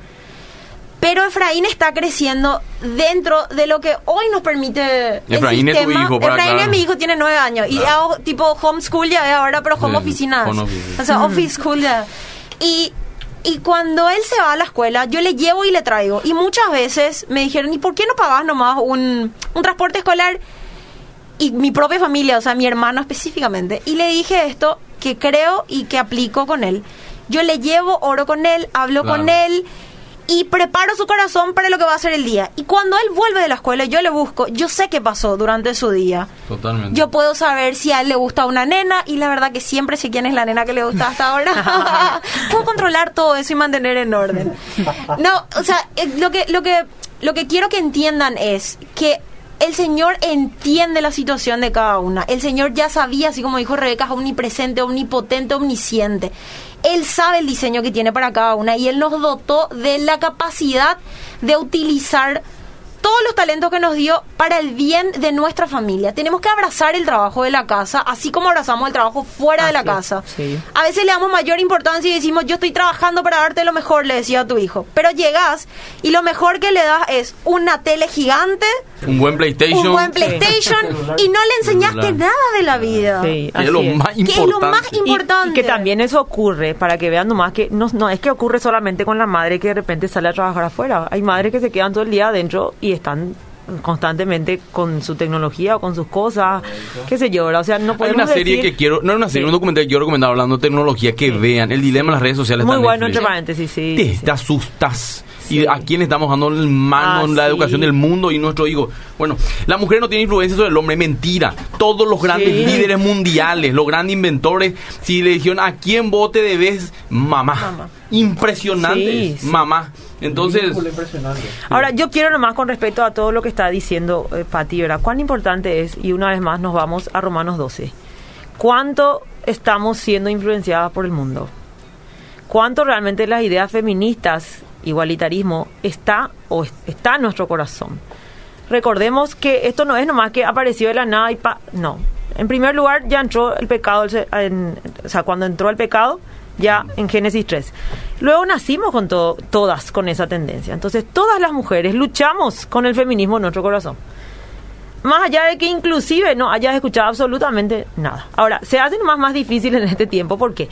Pero Efraín está creciendo dentro de lo que hoy nos permite el Efraín es tu sistema. hijo, para Efraín aclarar. es mi hijo, tiene nueve años. Y Claro. hago tipo homeschool ya de ahora, pero home Sí, office. O sea, office school ya. Y, y cuando él se va a la escuela, yo le llevo y le traigo. Y muchas veces me dijeron, ¿y por qué no pagas nomás un, un transporte escolar? Y mi propia familia, o sea, mi hermano específicamente. Y le dije esto que creo y que aplico con él. Yo le llevo, oro con él, hablo Claro. con él y preparo su corazón para lo que va a ser el día. Y cuando él vuelve de la escuela, yo le busco, yo sé qué pasó durante su día. Totalmente. Yo puedo saber si a él le gusta una nena y la verdad que siempre sé quién es la nena que le gusta hasta ahora. *laughs* puedo controlar todo eso y mantener en orden. No, o sea, eh, lo que lo que lo que quiero que entiendan es que el Señor entiende la situación de cada una. El Señor ya sabía, así como dijo Rebeca, es omnipresente, omnipotente, omnisciente. Él sabe el diseño que tiene para cada una y Él nos dotó de la capacidad de utilizar todos los talentos que nos dio para el bien de nuestra familia. Tenemos que abrazar el trabajo de la casa, así como abrazamos el trabajo fuera de la Así es, casa. sí. A veces le damos mayor importancia y decimos, yo estoy trabajando para darte lo mejor, le decía a tu hijo. Pero llegas y lo mejor que le das es una tele gigante, Un buen PlayStation. un buen PlayStation y no le enseñaste nada de la vida. Sí, Que es así lo es. más Que es lo importante. más Y- importante. Y, que también eso ocurre, para que vean nomás que no, no es que ocurre solamente con la madre que de repente sale a trabajar afuera. Hay madres que se quedan todo el día adentro y están constantemente con su tecnología o con sus cosas, qué sé yo, ¿verdad? O sea, no Hay podemos una serie decir- que quiero, no es una serie, Sí. un documental que quiero recomendar hablando de tecnología, que vean el dilema en las redes sociales. Muy bueno, entre paréntesis, sí. te, sí. te asustas. Sí. ¿Y a quién estamos dando el mano Ah, en la sí. educación del mundo y nuestro hijo? Bueno, la mujer no tiene influencia sobre el hombre, mentira. Todos los grandes Sí. líderes mundiales, los grandes inventores, si le dijeron a quién vos te debes, mamá. Mamá. Impresionante, Sí, sí. mamá. Entonces, impresionante. Ahora, yo quiero nomás con respecto a todo lo que está diciendo eh, Pati, ¿verdad? Cuán importante es, y una vez más nos vamos a Romanos 12, cuánto estamos siendo influenciadas por el mundo, cuánto realmente las ideas feministas, igualitarismo, está o es- está en nuestro corazón. Recordemos que esto no es nomás que apareció de la nada no. En primer lugar, ya entró el pecado, o sea, cuando entró el pecado, ya en Génesis 3. Luego nacimos con todo, todas con esa tendencia. Entonces, todas las mujeres luchamos con el feminismo en nuestro corazón. Más allá de que inclusive no hayas escuchado absolutamente nada. Ahora, se hace más, más difícil en este tiempo. ¿Por qué?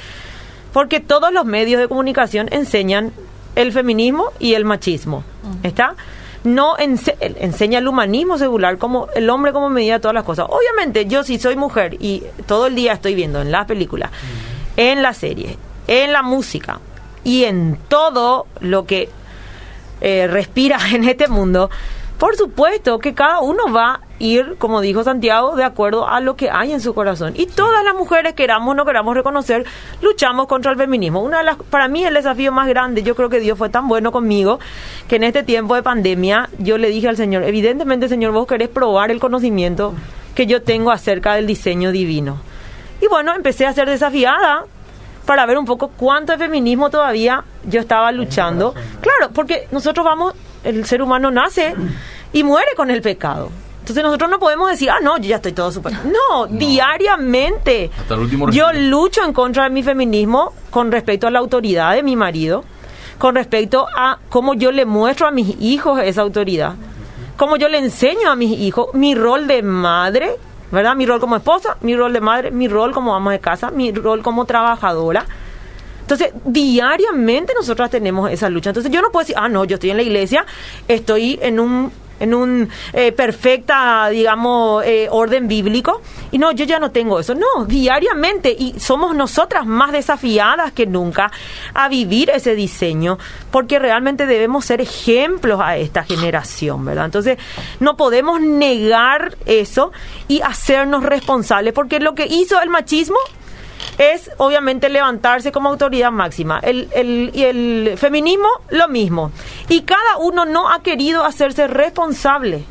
Porque todos los medios de comunicación enseñan el feminismo y el machismo. ¿Está? No ense- enseña el humanismo secular como el hombre como medida de todas las cosas. Obviamente, yo si soy mujer y todo el día estoy viendo en las películas, en la serie, en la música y en todo lo que eh, respira *laughs* en este mundo, por supuesto que cada uno va a ir, como dijo Santiago, de acuerdo a lo que hay en su corazón. Y todas las mujeres, queramos o no queramos reconocer, luchamos contra el feminismo. Una de las, para mí el desafío más grande, yo creo que Dios fue tan bueno conmigo, que en este tiempo de pandemia yo le dije al Señor, evidentemente Señor, vos querés probar el conocimiento que yo tengo acerca del diseño divino. Y bueno, empecé a ser desafiada para ver un poco cuánto de feminismo todavía yo estaba luchando. Claro, porque nosotros vamos, el ser humano nace y muere con el pecado. Entonces nosotros no podemos decir, ah, no, yo ya estoy todo súper... No, diariamente Hasta el último yo lucho en contra de mi feminismo con respecto a la autoridad de mi marido, con respecto a cómo yo le muestro a mis hijos esa autoridad, cómo yo le enseño a mis hijos mi rol de madre ¿verdad? Mi rol como esposa, mi rol de madre, mi rol como ama de casa, mi rol como trabajadora. Entonces, diariamente nosotras tenemos esa lucha. Entonces, yo no puedo decir, ah, no, yo estoy en la iglesia, estoy en un en un eh, perfecta, digamos, eh, orden bíblico. Y no, yo ya no tengo eso. No, diariamente. Y somos nosotras más desafiadas que nunca a vivir ese diseño, porque realmente debemos ser ejemplos a esta generación, ¿verdad? Entonces, no podemos negar eso y hacernos responsables, porque lo que hizo el machismo es obviamente levantarse como autoridad máxima. El, el, y el feminismo, lo mismo. Y cada uno no ha querido hacerse responsable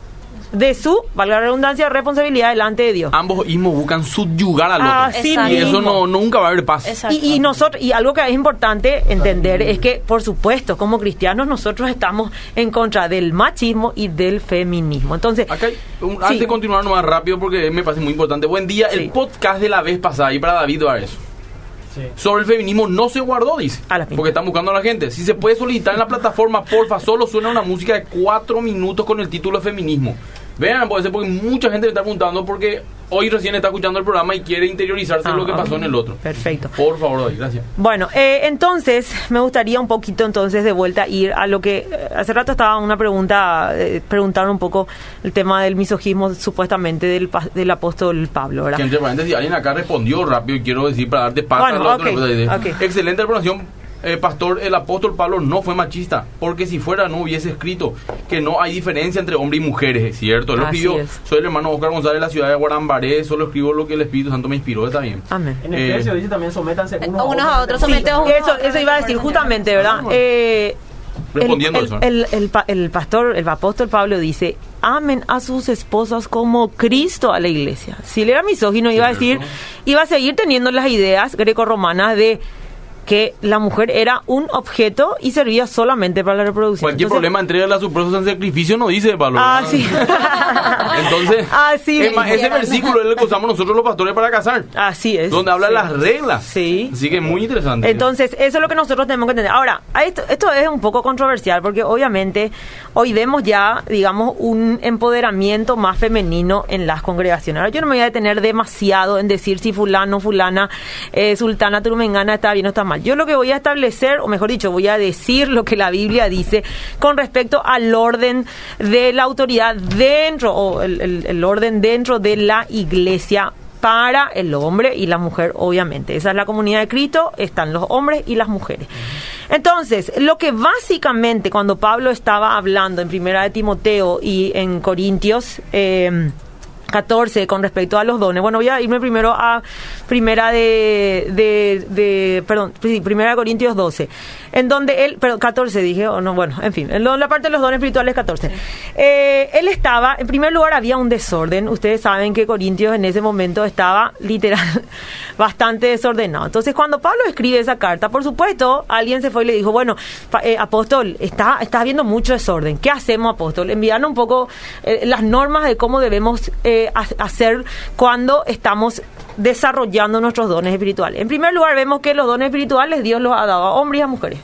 de su, valga la redundancia, responsabilidad delante de Dios. Ambos mismos buscan subyugar al otro. Así y eso no, nunca va a haber paz. Y, y nosotros y algo que es importante entender es que por supuesto como cristianos nosotros estamos en contra del machismo y del feminismo entonces Acá hay un- Sí. antes de continuar más rápido porque me parece muy importante. Buen día, Sí. el podcast de la vez pasada y para David Suárez. Sí. Sobre el feminismo no se guardó, dice. A la pinta. Porque están buscando a la gente. Si se puede solicitar en la plataforma, porfa, solo suena una música de cuatro minutos con el título de feminismo. Vean, puede ser porque mucha gente me está preguntando porque hoy recién está escuchando el programa y quiere interiorizarse Ah, lo que pasó ok. en el otro. perfecto Por favor, David, gracias. Bueno, eh, entonces me gustaría un poquito entonces de vuelta ir a lo que eh, hace rato estaba una pregunta, eh, preguntaron un poco el tema del misogismo supuestamente del, del apóstol Pablo, ¿verdad? Que entre paréntesis, alguien acá respondió rápido y quiero decir para darte paz. Bueno, a pues. Excelente información. Eh, pastor, el apóstol Pablo no fue machista, porque si fuera no hubiese escrito que no hay diferencia entre hombres y mujeres, es cierto. Él escribió, es. soy el hermano Oscar González de la ciudad de Guarambaré, solo escribo lo que el Espíritu Santo me inspiró, está bien. Amén. En Eh, Efesios dice también sométanse unos, Unos a otros, Sí, unos eso, eso iba a decir justamente, ¿verdad? Eh, Respondiendo el, eso. el, el, pa- el pastor, el apóstol Pablo dice, amen a sus esposas como Cristo a la iglesia. Si él era misógino, iba a decir, iba a seguir teniendo las ideas grecorromanas de que la mujer era un objeto y servía solamente para la reproducción. Cualquier Entonces, problema, entrega a su proceso en sacrificio, no dice Pablo. Ah, sí. *laughs* Entonces, *laughs* Así es más, es. ese versículo es el que usamos nosotros los pastores para casar, Así es. donde habla Sí. las reglas. Sí. Así que es muy interesante. Entonces, eso es lo que nosotros tenemos que entender. Ahora, esto, esto es un poco controversial porque obviamente hoy vemos ya, digamos, un empoderamiento más femenino en las congregaciones. Ahora, yo no me voy a detener demasiado en decir si fulano, fulana, eh, sultana, turmengana está bien o está mal. Yo lo que voy a establecer, o mejor dicho, voy a decir lo que la Biblia dice con respecto al orden de la autoridad dentro, o el- orden dentro de la iglesia para el hombre y la mujer, obviamente. Esa es la comunidad de Cristo, están los hombres y las mujeres. Entonces, lo que básicamente cuando Pablo estaba hablando en Primera de Timoteo y en Corintios, eh, 14 con respecto a los dones. Bueno, voy a irme primero a primera de, de, de- perdón, primera de Corintios 12, en donde él, perdón, 14 dije, o no, bueno, en fin, en la parte de los dones espirituales 14. Eh, él estaba, en primer lugar había un desorden, ustedes saben que Corintios en ese momento estaba literal *laughs* bastante desordenado. Entonces, cuando Pablo escribe esa carta, por supuesto, alguien se fue y le dijo, bueno, eh, apóstol, está, está habiendo mucho desorden, ¿qué hacemos, apóstol? Enviarnos un poco eh, las normas de cómo debemos eh, ha- hacer cuando estamos desarrollando nuestros dones espirituales. En primer lugar, vemos que los dones espirituales Dios los ha dado a hombres y a mujeres.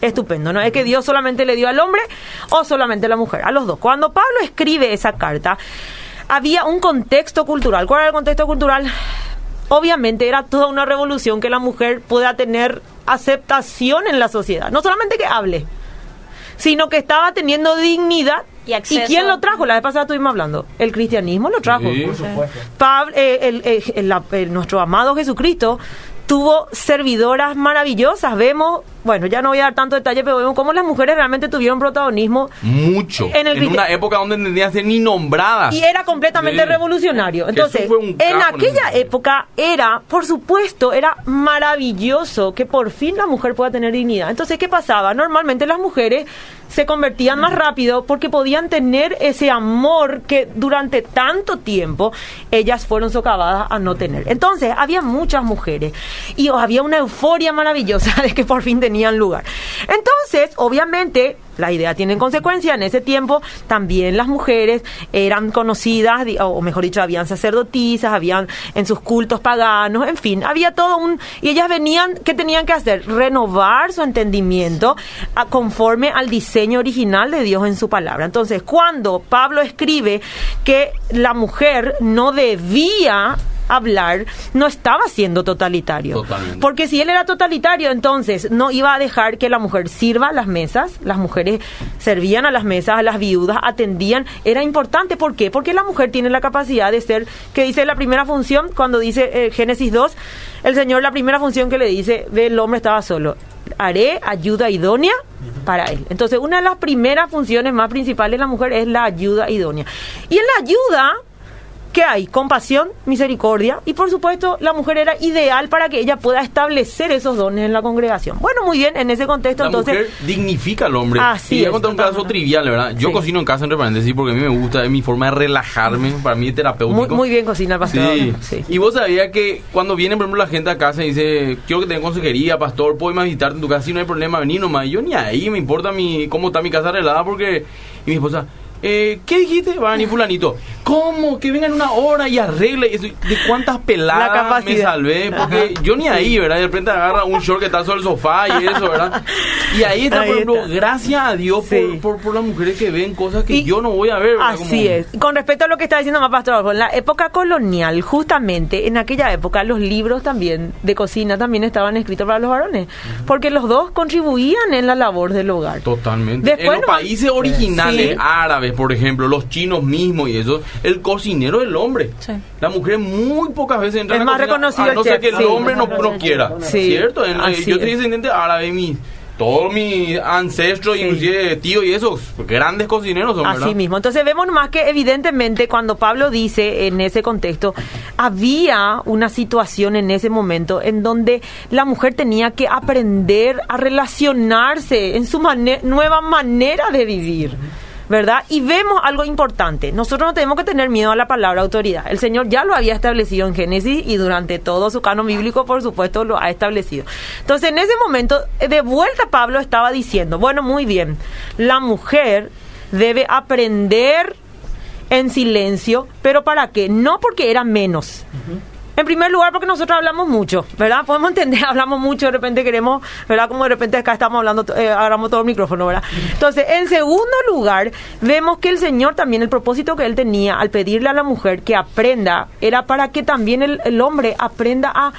Estupendo, ¿no? Es que Dios solamente le dio al hombre o solamente a la mujer, a los dos. Cuando Pablo escribe esa carta, había un contexto cultural. ¿Cuál era el contexto cultural? Obviamente era toda una revolución que la mujer pueda tener aceptación en la sociedad. No solamente que hable, sino que estaba teniendo dignidad. Y acceso. quién lo trajo? La vez pasada estuvimos hablando. El cristianismo lo trajo. Sí. Por supuesto. Pablo, eh, el- eh, el- la- el- nuestro amado Jesucristo tuvo servidoras maravillosas. Vemos, bueno, ya no voy a dar tanto detalle, pero vemos cómo las mujeres realmente tuvieron protagonismo Mucho. En En, el una criti- época donde no ser ni nombradas. y era completamente Sí. revolucionario. Entonces, en en aquella época era, por supuesto, era maravilloso que por fin la mujer pueda tener dignidad. Entonces, ¿qué pasaba? Normalmente las mujeres se convertían más rápido porque podían tener ese amor que durante tanto tiempo ellas fueron socavadas a no tener. Entonces, había muchas mujeres y había una euforia maravillosa *laughs* de que por fin tenían lugar. entonces, obviamente, la idea tiene consecuencia. En ese tiempo también las mujeres eran conocidas, o mejor dicho, habían sacerdotisas, habían en sus cultos paganos, en fin, había todo un... Y ellas venían, ¿qué tenían que hacer? Renovar su entendimiento conforme al diseño original de Dios en su palabra. Entonces, cuando Pablo escribe que la mujer no debía hablar, no estaba siendo totalitario. Totalmente. Porque si él era totalitario, entonces no iba a dejar que la mujer sirva a las mesas. Las mujeres servían a las mesas, a las viudas, atendían. Era importante. ¿Por qué? Porque la mujer tiene la capacidad de ser, que dice la primera función, cuando dice eh, Génesis 2, el Señor la primera función que le dice, ve, el hombre estaba solo. Haré ayuda idónea para él. Entonces, una de las primeras funciones más principales de la mujer es la ayuda idónea. Y en la ayuda, ¿Qué hay? Compasión, misericordia y por supuesto la mujer era ideal para que ella pueda establecer esos dones en la congregación. Bueno, muy bien, en ese contexto La entonces... mujer dignifica al hombre. Así y voy a contar un caso trivial, ¿verdad? Yo Sí. cocino en casa, entre paréntesis, porque a mí me gusta, es mi forma de relajarme, para mí es terapéutico. Muy, muy bien cocina pastor. Sí. Sí. Y vos sabías que cuando viene, por ejemplo, la gente a casa y dice, quiero que tenga consejería, pastor, puedo irme a visitarte en tu casa, si no hay problema, vení nomás. Y yo ni ahí me importa mi cómo está mi casa arreglada, porque... Y mi esposa... Eh, ¿Qué dijiste? Va a venir fulanito. ¿Cómo? Que venga en una hora y arregle. ¿De cuántas La peladas me salvé? Porque yo ni ahí, ¿verdad? De repente agarra un short que está sobre el sofá y eso, ¿verdad? Y ahí está, Ahí por ejemplo, está. gracias a Dios Sí. por, por, por las mujeres que ven cosas que Y yo no voy a ver. ¿verdad? Así Como- es. Con respecto a lo que está diciendo más Pastor en la época colonial, justamente en aquella época, los libros también de cocina también estaban escritos para los varones, porque los dos contribuían en la labor del hogar. Totalmente. Después en los países originales, Sí. árabes, por ejemplo, los chinos mismos y eso, el cocinero es el hombre. Sí. La mujer muy pocas veces entra Es en la más cocina, reconocido a no ser que el sí. hombre no, no quiera. Sí. ¿Cierto? En- yo soy es. descendiente árabe, mi, todos mis ancestros, Sí. inclusive tíos y esos, grandes cocineros son, Así ¿verdad? mismo. Entonces vemos más que evidentemente cuando Pablo dice en ese contexto, había una situación en ese momento en donde la mujer tenía que aprender a relacionarse en su mane- nueva manera de vivir. ¿Verdad? Y vemos algo importante. Nosotros no tenemos que tener miedo a la palabra autoridad. El Señor ya lo había establecido en Génesis y durante todo su canon bíblico, por supuesto, lo ha establecido. Entonces, en ese momento, de vuelta Pablo estaba diciendo, bueno, muy bien, la mujer debe aprender en silencio, pero ¿para qué? No porque era menos. En primer lugar, porque nosotros hablamos mucho, ¿verdad? Podemos entender, *laughs* hablamos mucho, de repente queremos, ¿verdad? Como de repente acá estamos hablando, eh, agarramos todo el micrófono, ¿verdad? Entonces, en segundo lugar, vemos que el Señor también, el propósito que Él tenía al pedirle a la mujer que aprenda, era para que también el, el hombre aprenda a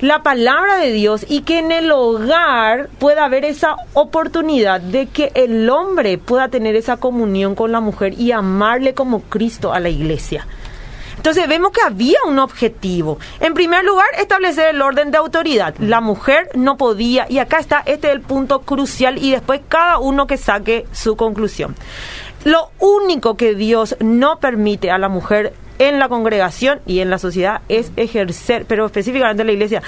la palabra de Dios y que en el hogar pueda haber esa oportunidad de que el hombre pueda tener esa comunión con la mujer y amarle como Cristo a la iglesia. Entonces vemos que había un objetivo. En primer lugar, establecer el orden de autoridad. La mujer no podía, y acá está, este es el punto crucial, y después cada uno que saque su conclusión. Lo único que Dios no permite a la mujer en la congregación y en la sociedad es ejercer, pero específicamente en la iglesia,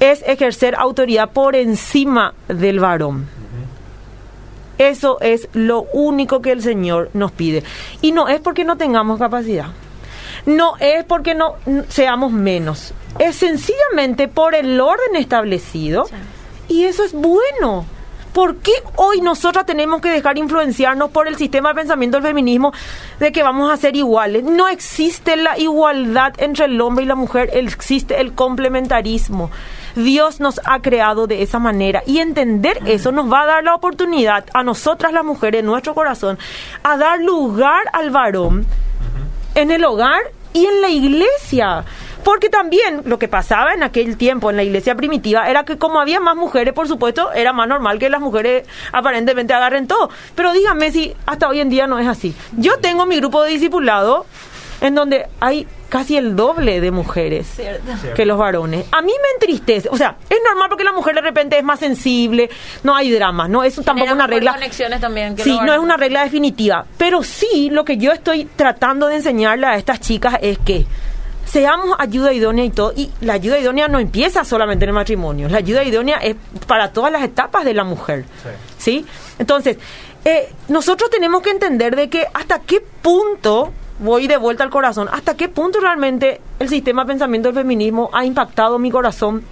es ejercer autoridad por encima del varón. Eso es lo único que el Señor nos pide. Y no es porque no tengamos capacidad. No es porque no seamos menos. Es sencillamente por el orden establecido. Y eso es bueno. ¿Por qué hoy nosotras tenemos que dejar influenciarnos por el sistema de pensamiento del feminismo de que vamos a ser iguales? No existe la igualdad entre el hombre y la mujer, existe el complementarismo. Dios nos ha creado de esa manera y entender eso nos va a dar la oportunidad a nosotras las mujeres, en nuestro corazón, a dar lugar al varón en el hogar y en la iglesia. Porque también lo que pasaba en aquel tiempo en la iglesia primitiva era que como había más mujeres, por supuesto, era más normal que las mujeres aparentemente agarren todo. Pero dígame si hasta hoy en día no es así. Yo tengo mi grupo de discipulado en donde hay casi el doble de mujeres Cierto. que los varones. A mí me entristece. O sea, es normal porque la mujer de repente es más sensible, no hay drama, no es tampoco Genera una mejor regla. conexiones también que Sí, no es una regla definitiva, pero sí lo que yo estoy tratando de enseñarle a estas chicas es que seamos ayuda idónea y todo. Y la ayuda idónea no empieza solamente en el matrimonio. La ayuda idónea es para todas las etapas de la mujer. ¿Sí? Entonces, eh, nosotros tenemos que entender de que hasta qué punto, voy de vuelta al corazón, hasta qué punto realmente el sistema pensamiento del feminismo ha impactado mi corazón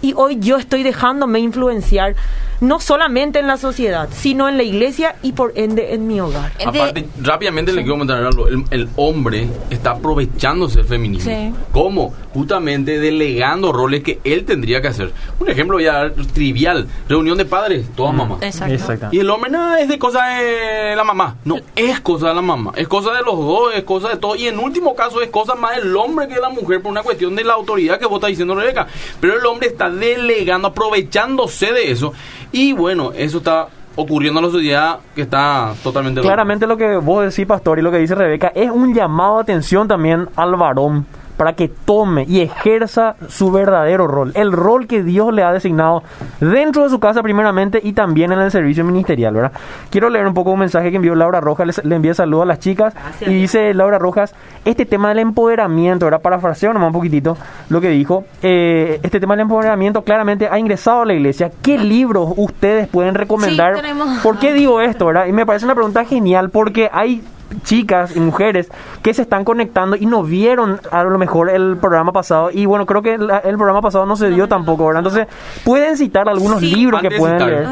y hoy yo estoy dejándome influenciar no solamente en la sociedad, sino en la iglesia y por ende en mi hogar. De- Aparte, rápidamente le quiero comentar algo. El, el hombre está aprovechándose del feminismo. Sí. ¿Cómo? Justamente delegando roles que él tendría que hacer. Un ejemplo voy a dar trivial. Reunión de padres, todas mamás. Exacto. Exacto. Y el hombre, no, es de cosa de la mamá. No, es cosa de la mamá. Es cosa de los dos, es cosa de todo. Y en último caso es cosa más del hombre que de la mujer por una cuestión de la autoridad que vos estás diciendo, Rebeca. Pero el hombre está delegando, aprovechándose de eso. Y bueno, eso está ocurriendo en la sociedad que está totalmente... Claramente lo que vos decís, Pastor, y lo que dice Rebeca, es un llamado de atención también al varón para que tome y ejerza su verdadero rol, el rol que Dios le ha designado dentro de su casa primeramente y también en el servicio ministerial, ¿verdad? Quiero leer un poco un mensaje que envió Laura Rojas, les- le envía saludos a las chicas Gracias. y dice Laura Rojas, este tema del empoderamiento, ¿verdad? Parafraseo nomás un poquitito lo que dijo, eh, este tema del empoderamiento claramente ha ingresado a la iglesia, ¿qué libros ustedes pueden recomendar? Sí, ¿Por qué digo esto, verdad? Y me parece una pregunta genial porque hay chicas y mujeres que se están conectando y no vieron a lo mejor el programa pasado. Y bueno creo que la- el programa pasado no se dio tampoco verdad entonces pueden citar algunos Sí, libros que pueden citar, leer.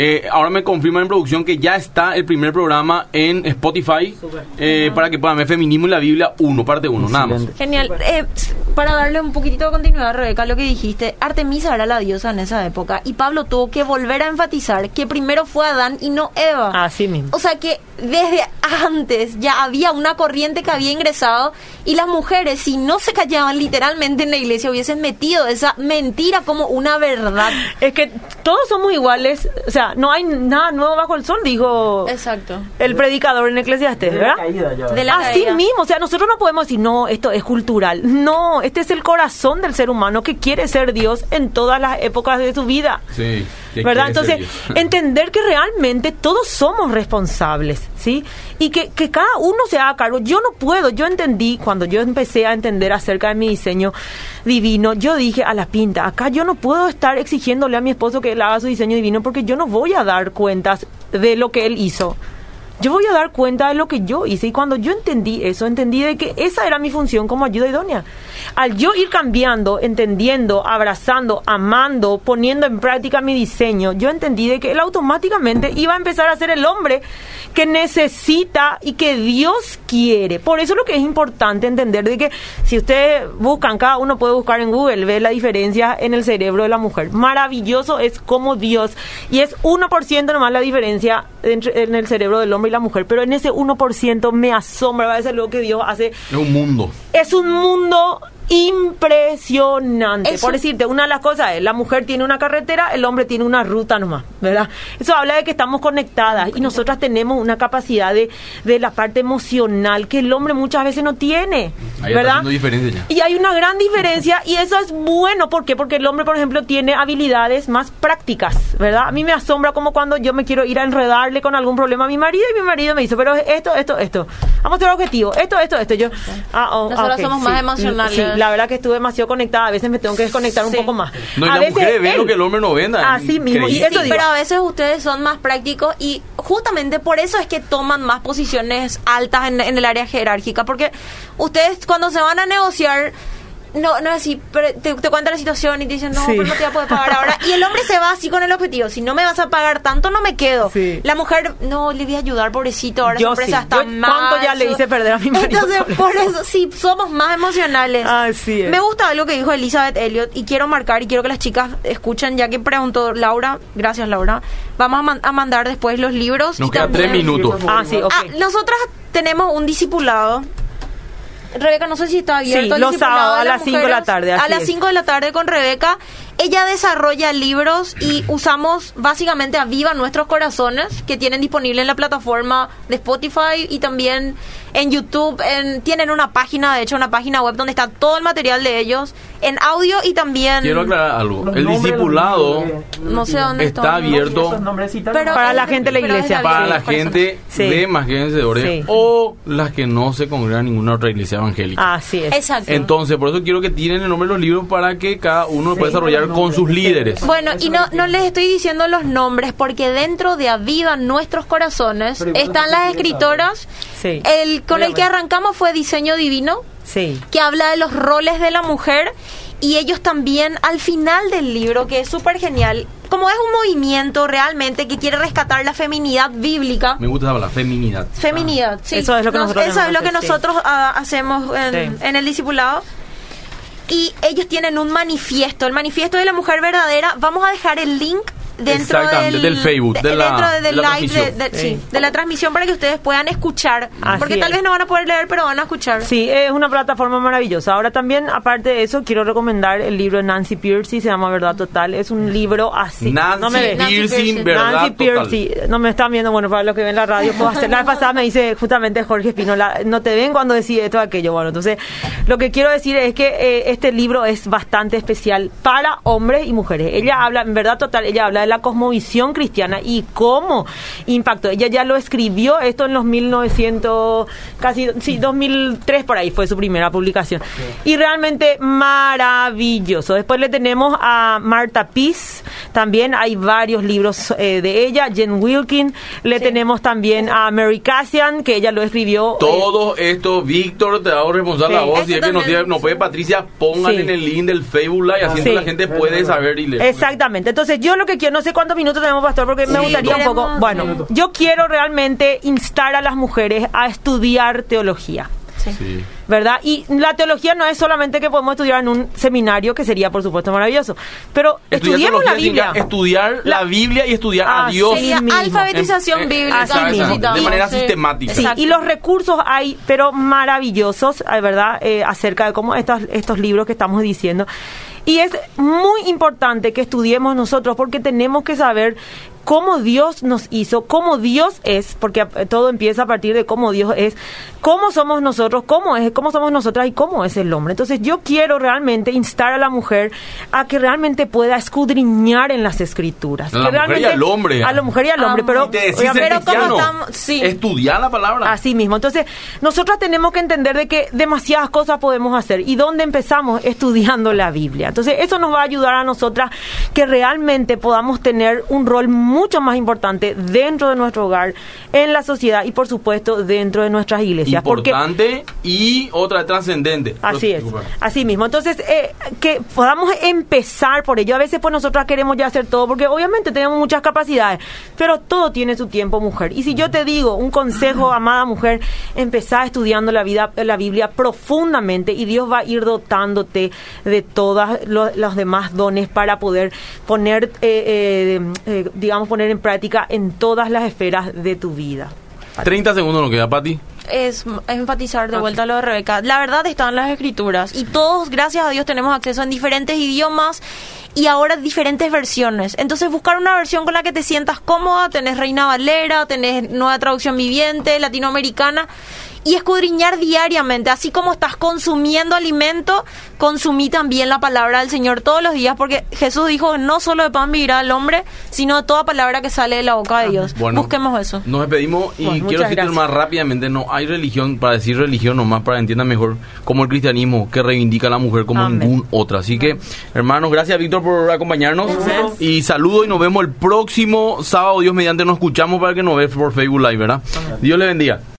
Eh, ahora me confirman en producción que ya está el primer programa en Spotify eh, para que puedan ver Feminismo y la Biblia 1, parte 1, nada más. Genial. Eh, para darle un poquitito de continuidad, Rebeca, lo que dijiste, Artemisa era la diosa en esa época y Pablo tuvo que volver a enfatizar que primero fue Adán y no Eva. Así mismo. O sea que desde antes ya había una corriente que había ingresado y las mujeres, si no se callaban literalmente en la iglesia, hubiesen metido esa mentira como una verdad. Es que todos somos iguales, o sea, no hay nada nuevo bajo el sol, dijo Exacto. el predicador en Eclesiastes, ¿verdad? De la Así caída. mismo, o sea, nosotros no podemos decir, no, esto es cultural. No, este es el corazón del ser humano que quiere ser Dios en todas las épocas de su vida. Sí, ¿Verdad? Entonces, *laughs* entender que realmente todos somos responsables, ¿sí? Y que, que cada uno se haga cargo. Yo no puedo, yo entendí, cuando yo empecé a entender acerca de mi diseño divino, yo dije a la pinta, acá yo no puedo estar exigiéndole a mi esposo que él haga su diseño divino porque yo no voy a dar cuentas de lo que él hizo. Yo voy a dar cuenta de lo que yo hice y cuando yo entendí eso, entendí de que esa era mi función como ayuda idónea. Al yo ir cambiando, entendiendo, abrazando, amando, poniendo en práctica mi diseño, yo entendí de que él automáticamente iba a empezar a ser el hombre que necesita y que Dios quiere. Por eso lo que es importante entender de que si ustedes buscan, cada uno puede buscar en Google, ve la diferencia en el cerebro de la mujer. Maravilloso es como Dios y es 1% nomás la diferencia en el cerebro del hombre y la mujer, pero en ese 1% me asombra, a veces lo que Dios hace Es un mundo. es un mundo impresionante. Eso- Por decirte, una de las cosas es, la mujer tiene una carretera, el hombre tiene una ruta nomás, ¿verdad? Eso habla de que estamos conectadas y nosotras tenemos una capacidad de, de la parte emocional que el hombre muchas veces no tiene, Ahí está ¿verdad? diferencia ya. Y hay una gran diferencia y eso es bueno. ¿Por qué? Porque el hombre, por ejemplo, tiene habilidades más prácticas, ¿verdad? A mí me asombra como cuando yo me quiero ir a enredarle con algún problema a mi marido y mi marido me dice, pero esto, esto, esto. Vamos a hacer objetivo. Esto, esto, esto. Yo, ah, oh, Nosotras ok, somos sí. más emocionales. Sí, la verdad que estuve demasiado conectada. A veces me tengo que desconectar un poco más. No, y a las veces mujeres ven él- lo que el hombre no venda. Así mismo. Y eso pero a veces ustedes son más prácticos y justamente por eso es que toman más posiciones altas en, en el área jerárquica, porque ustedes cuando se van a negociar, no, no es así, pero te, te cuentan la situación y te dicen, no, Sí. pero no te voy a poder pagar ahora. Y el hombre se va así con el objetivo, si no me vas a pagar tanto, no me quedo. Sí. La mujer, no, le voy a ayudar, pobrecito, ahora Yo su empresa sí. está Yo mal. cuánto ya le hice perder a mi marido Entonces, por *laughs* por eso, sí, somos más emocionales. Así es. Me gusta algo que dijo Elizabeth Elliot y quiero marcar y quiero que las chicas escuchen, ya que preguntó Laura, gracias Laura, vamos a, man- a mandar después los libros. Nos y quedan también- tres minutos. Ah, sí, ok. Ah, nosotras tenemos un discipulado. Rebeca, no sé si está abierto. Sí, los sábados a las las cinco de la tarde, A así las es. 5 de la tarde con Rebeca. Ella desarrolla libros y usamos básicamente a Viva Nuestros Corazones, que tienen disponible en la plataforma de Spotify y también en YouTube. En- tienen una página, de hecho, una página web donde está todo el material de ellos en audio y también. Quiero aclarar algo. El de discipulado No sé dónde está está. abierto Pero- Para la gente de la iglesia. para la gente Sí. de más que vencedores Sí. o las que no se congregan en ninguna otra iglesia evangélica. Así es. Exacto. Entonces, por eso quiero que tienen el nombre de los libros para que cada uno pueda desarrollar con sus líderes. Bueno, y no, no les estoy diciendo los nombres porque dentro de Aviva Nuestros Corazones están las escritoras. Sí. El con el que arrancamos fue Diseño Divino, Sí. que habla de los roles de la mujer. Y ellos también, al final del libro, que es súper genial, como es un movimiento realmente que quiere rescatar la feminidad bíblica. Me gusta esa palabra, feminidad. Feminidad, sí. Eso es lo que nosotros Eso es tenemos lo que que hacer, nosotros ah, hacemos en, Sí. en el discipulado. Y ellos tienen un manifiesto, el manifiesto de la mujer verdadera. Vamos a dejar el link dentro del, del Facebook, de la- dentro de- del de la live, de, transmisión. de- Sí. sí, de la transmisión para que ustedes puedan escuchar. Así porque tal vez no van a poder leer, pero van a escuchar. Sí, es una plataforma maravillosa. Ahora también, aparte de eso, quiero recomendar el libro de Nancy Piercy, se llama Verdad Total. Es un libro así. Nancy no me ves. Nancy Piercing, Piercing. verdad Nancy total. Piercy, no me están viendo, bueno, para los que ven la radio, puedo hacer. La vez pasada me dice justamente Jorge Espinola, no te ven cuando decís esto o aquello. Bueno, entonces, lo que quiero decir es que eh, este libro es bastante especial para hombres y mujeres. Ella habla, en verdad total, ella habla de la cosmovisión cristiana y cómo impactó. Ella ya lo escribió, esto en los 1900, casi, sí, 2003 por ahí fue su primera publicación. Y realmente maravilloso. Después le tenemos a Marta Peace, también hay varios libros eh, de ella, Jen Wilkin, le tenemos también a Mary Cassian, que ella lo escribió. eh, Todo esto, Víctor, te hago responsable Sí. a vos. Si es que no, también, tiene- no puede Patricia, pongan Sí. en el link del Facebook Live, así Sí. la gente puede saber y leer. Exactamente. Entonces, yo lo que quiero, no sé cuántos minutos tenemos, Pastor, porque me gustaría un poco. Bueno, yo quiero realmente instar a las mujeres a estudiar teología. Sí. ¿Verdad? Y la teología no es solamente que podemos estudiar en un seminario, que sería, por supuesto, maravilloso. Pero Estudiar estudiemos la Biblia. Estudiar la, La- Biblia y estudiar Ah, a Dios. Sería mismo. alfabetización En- en- bíblica. así mismo. necesitamos, De manera sí. sistemática. Sí, y los recursos hay, pero maravillosos, eh, ¿verdad? Eh, acerca de cómo estos, estos libros que estamos diciendo. Y es muy importante que estudiemos nosotros porque tenemos que saber cómo Dios nos hizo, cómo Dios es, porque eh, todo empieza a partir de cómo Dios es, cómo somos nosotros, cómo es, cómo somos nosotras y cómo es el hombre. Entonces yo quiero realmente instar a la mujer a que realmente pueda escudriñar en las escrituras. A la que mujer y al hombre. A la mujer y al hombre, pero... Y te pero como estamos- sí. Estudiar la palabra. Así mismo. Entonces, nosotros tenemos que entender de que demasiadas cosas podemos hacer. ¿Y dónde empezamos? Estudiando la Biblia. Entonces, eso nos va a ayudar a nosotras que realmente podamos tener un rol mucho más importante dentro de nuestro hogar, en la sociedad y, por supuesto, dentro de nuestras iglesias. Porque Importante y otra trascendente. Así es, así mismo. Entonces, eh, que podamos empezar por ello. A veces, pues nosotras queremos ya hacer todo, porque obviamente tenemos muchas capacidades, pero todo tiene su tiempo, mujer. Y si yo te digo un consejo, amada mujer, empezar estudiando la vida, la Biblia profundamente y Dios va a ir dotándote de todos los demás dones para poder poner, eh, eh, eh, digamos, poner en práctica en todas las esferas de tu vida. 30 segundos nos queda, Pati. Es enfatizar de vuelta lo de Rebeca. La verdad está en las escrituras y todos, gracias a Dios, tenemos acceso en diferentes idiomas y ahora diferentes versiones. Entonces buscar una versión con la que te sientas cómoda, tenés Reina Valera, tenés Nueva Traducción Viviente, Latinoamericana y escudriñar diariamente, así como estás consumiendo alimento, consumí también la palabra del Señor todos los días, porque Jesús dijo no solo de pan vivirá el hombre, sino de toda palabra que sale de la boca de Dios. Bueno, Busquemos eso. Nos despedimos y Bueno, quiero decirte más rápidamente, no hay religión, para decir religión nomás, para que entiendan mejor, como el cristianismo que reivindica a la mujer como Amén. ningún otra. Así que, hermanos, gracias Víctor por acompañarnos Gracias. y saludo y nos vemos el próximo sábado, Dios mediante, nos escuchamos para que nos veas por Facebook Live, ¿verdad? Dios le bendiga.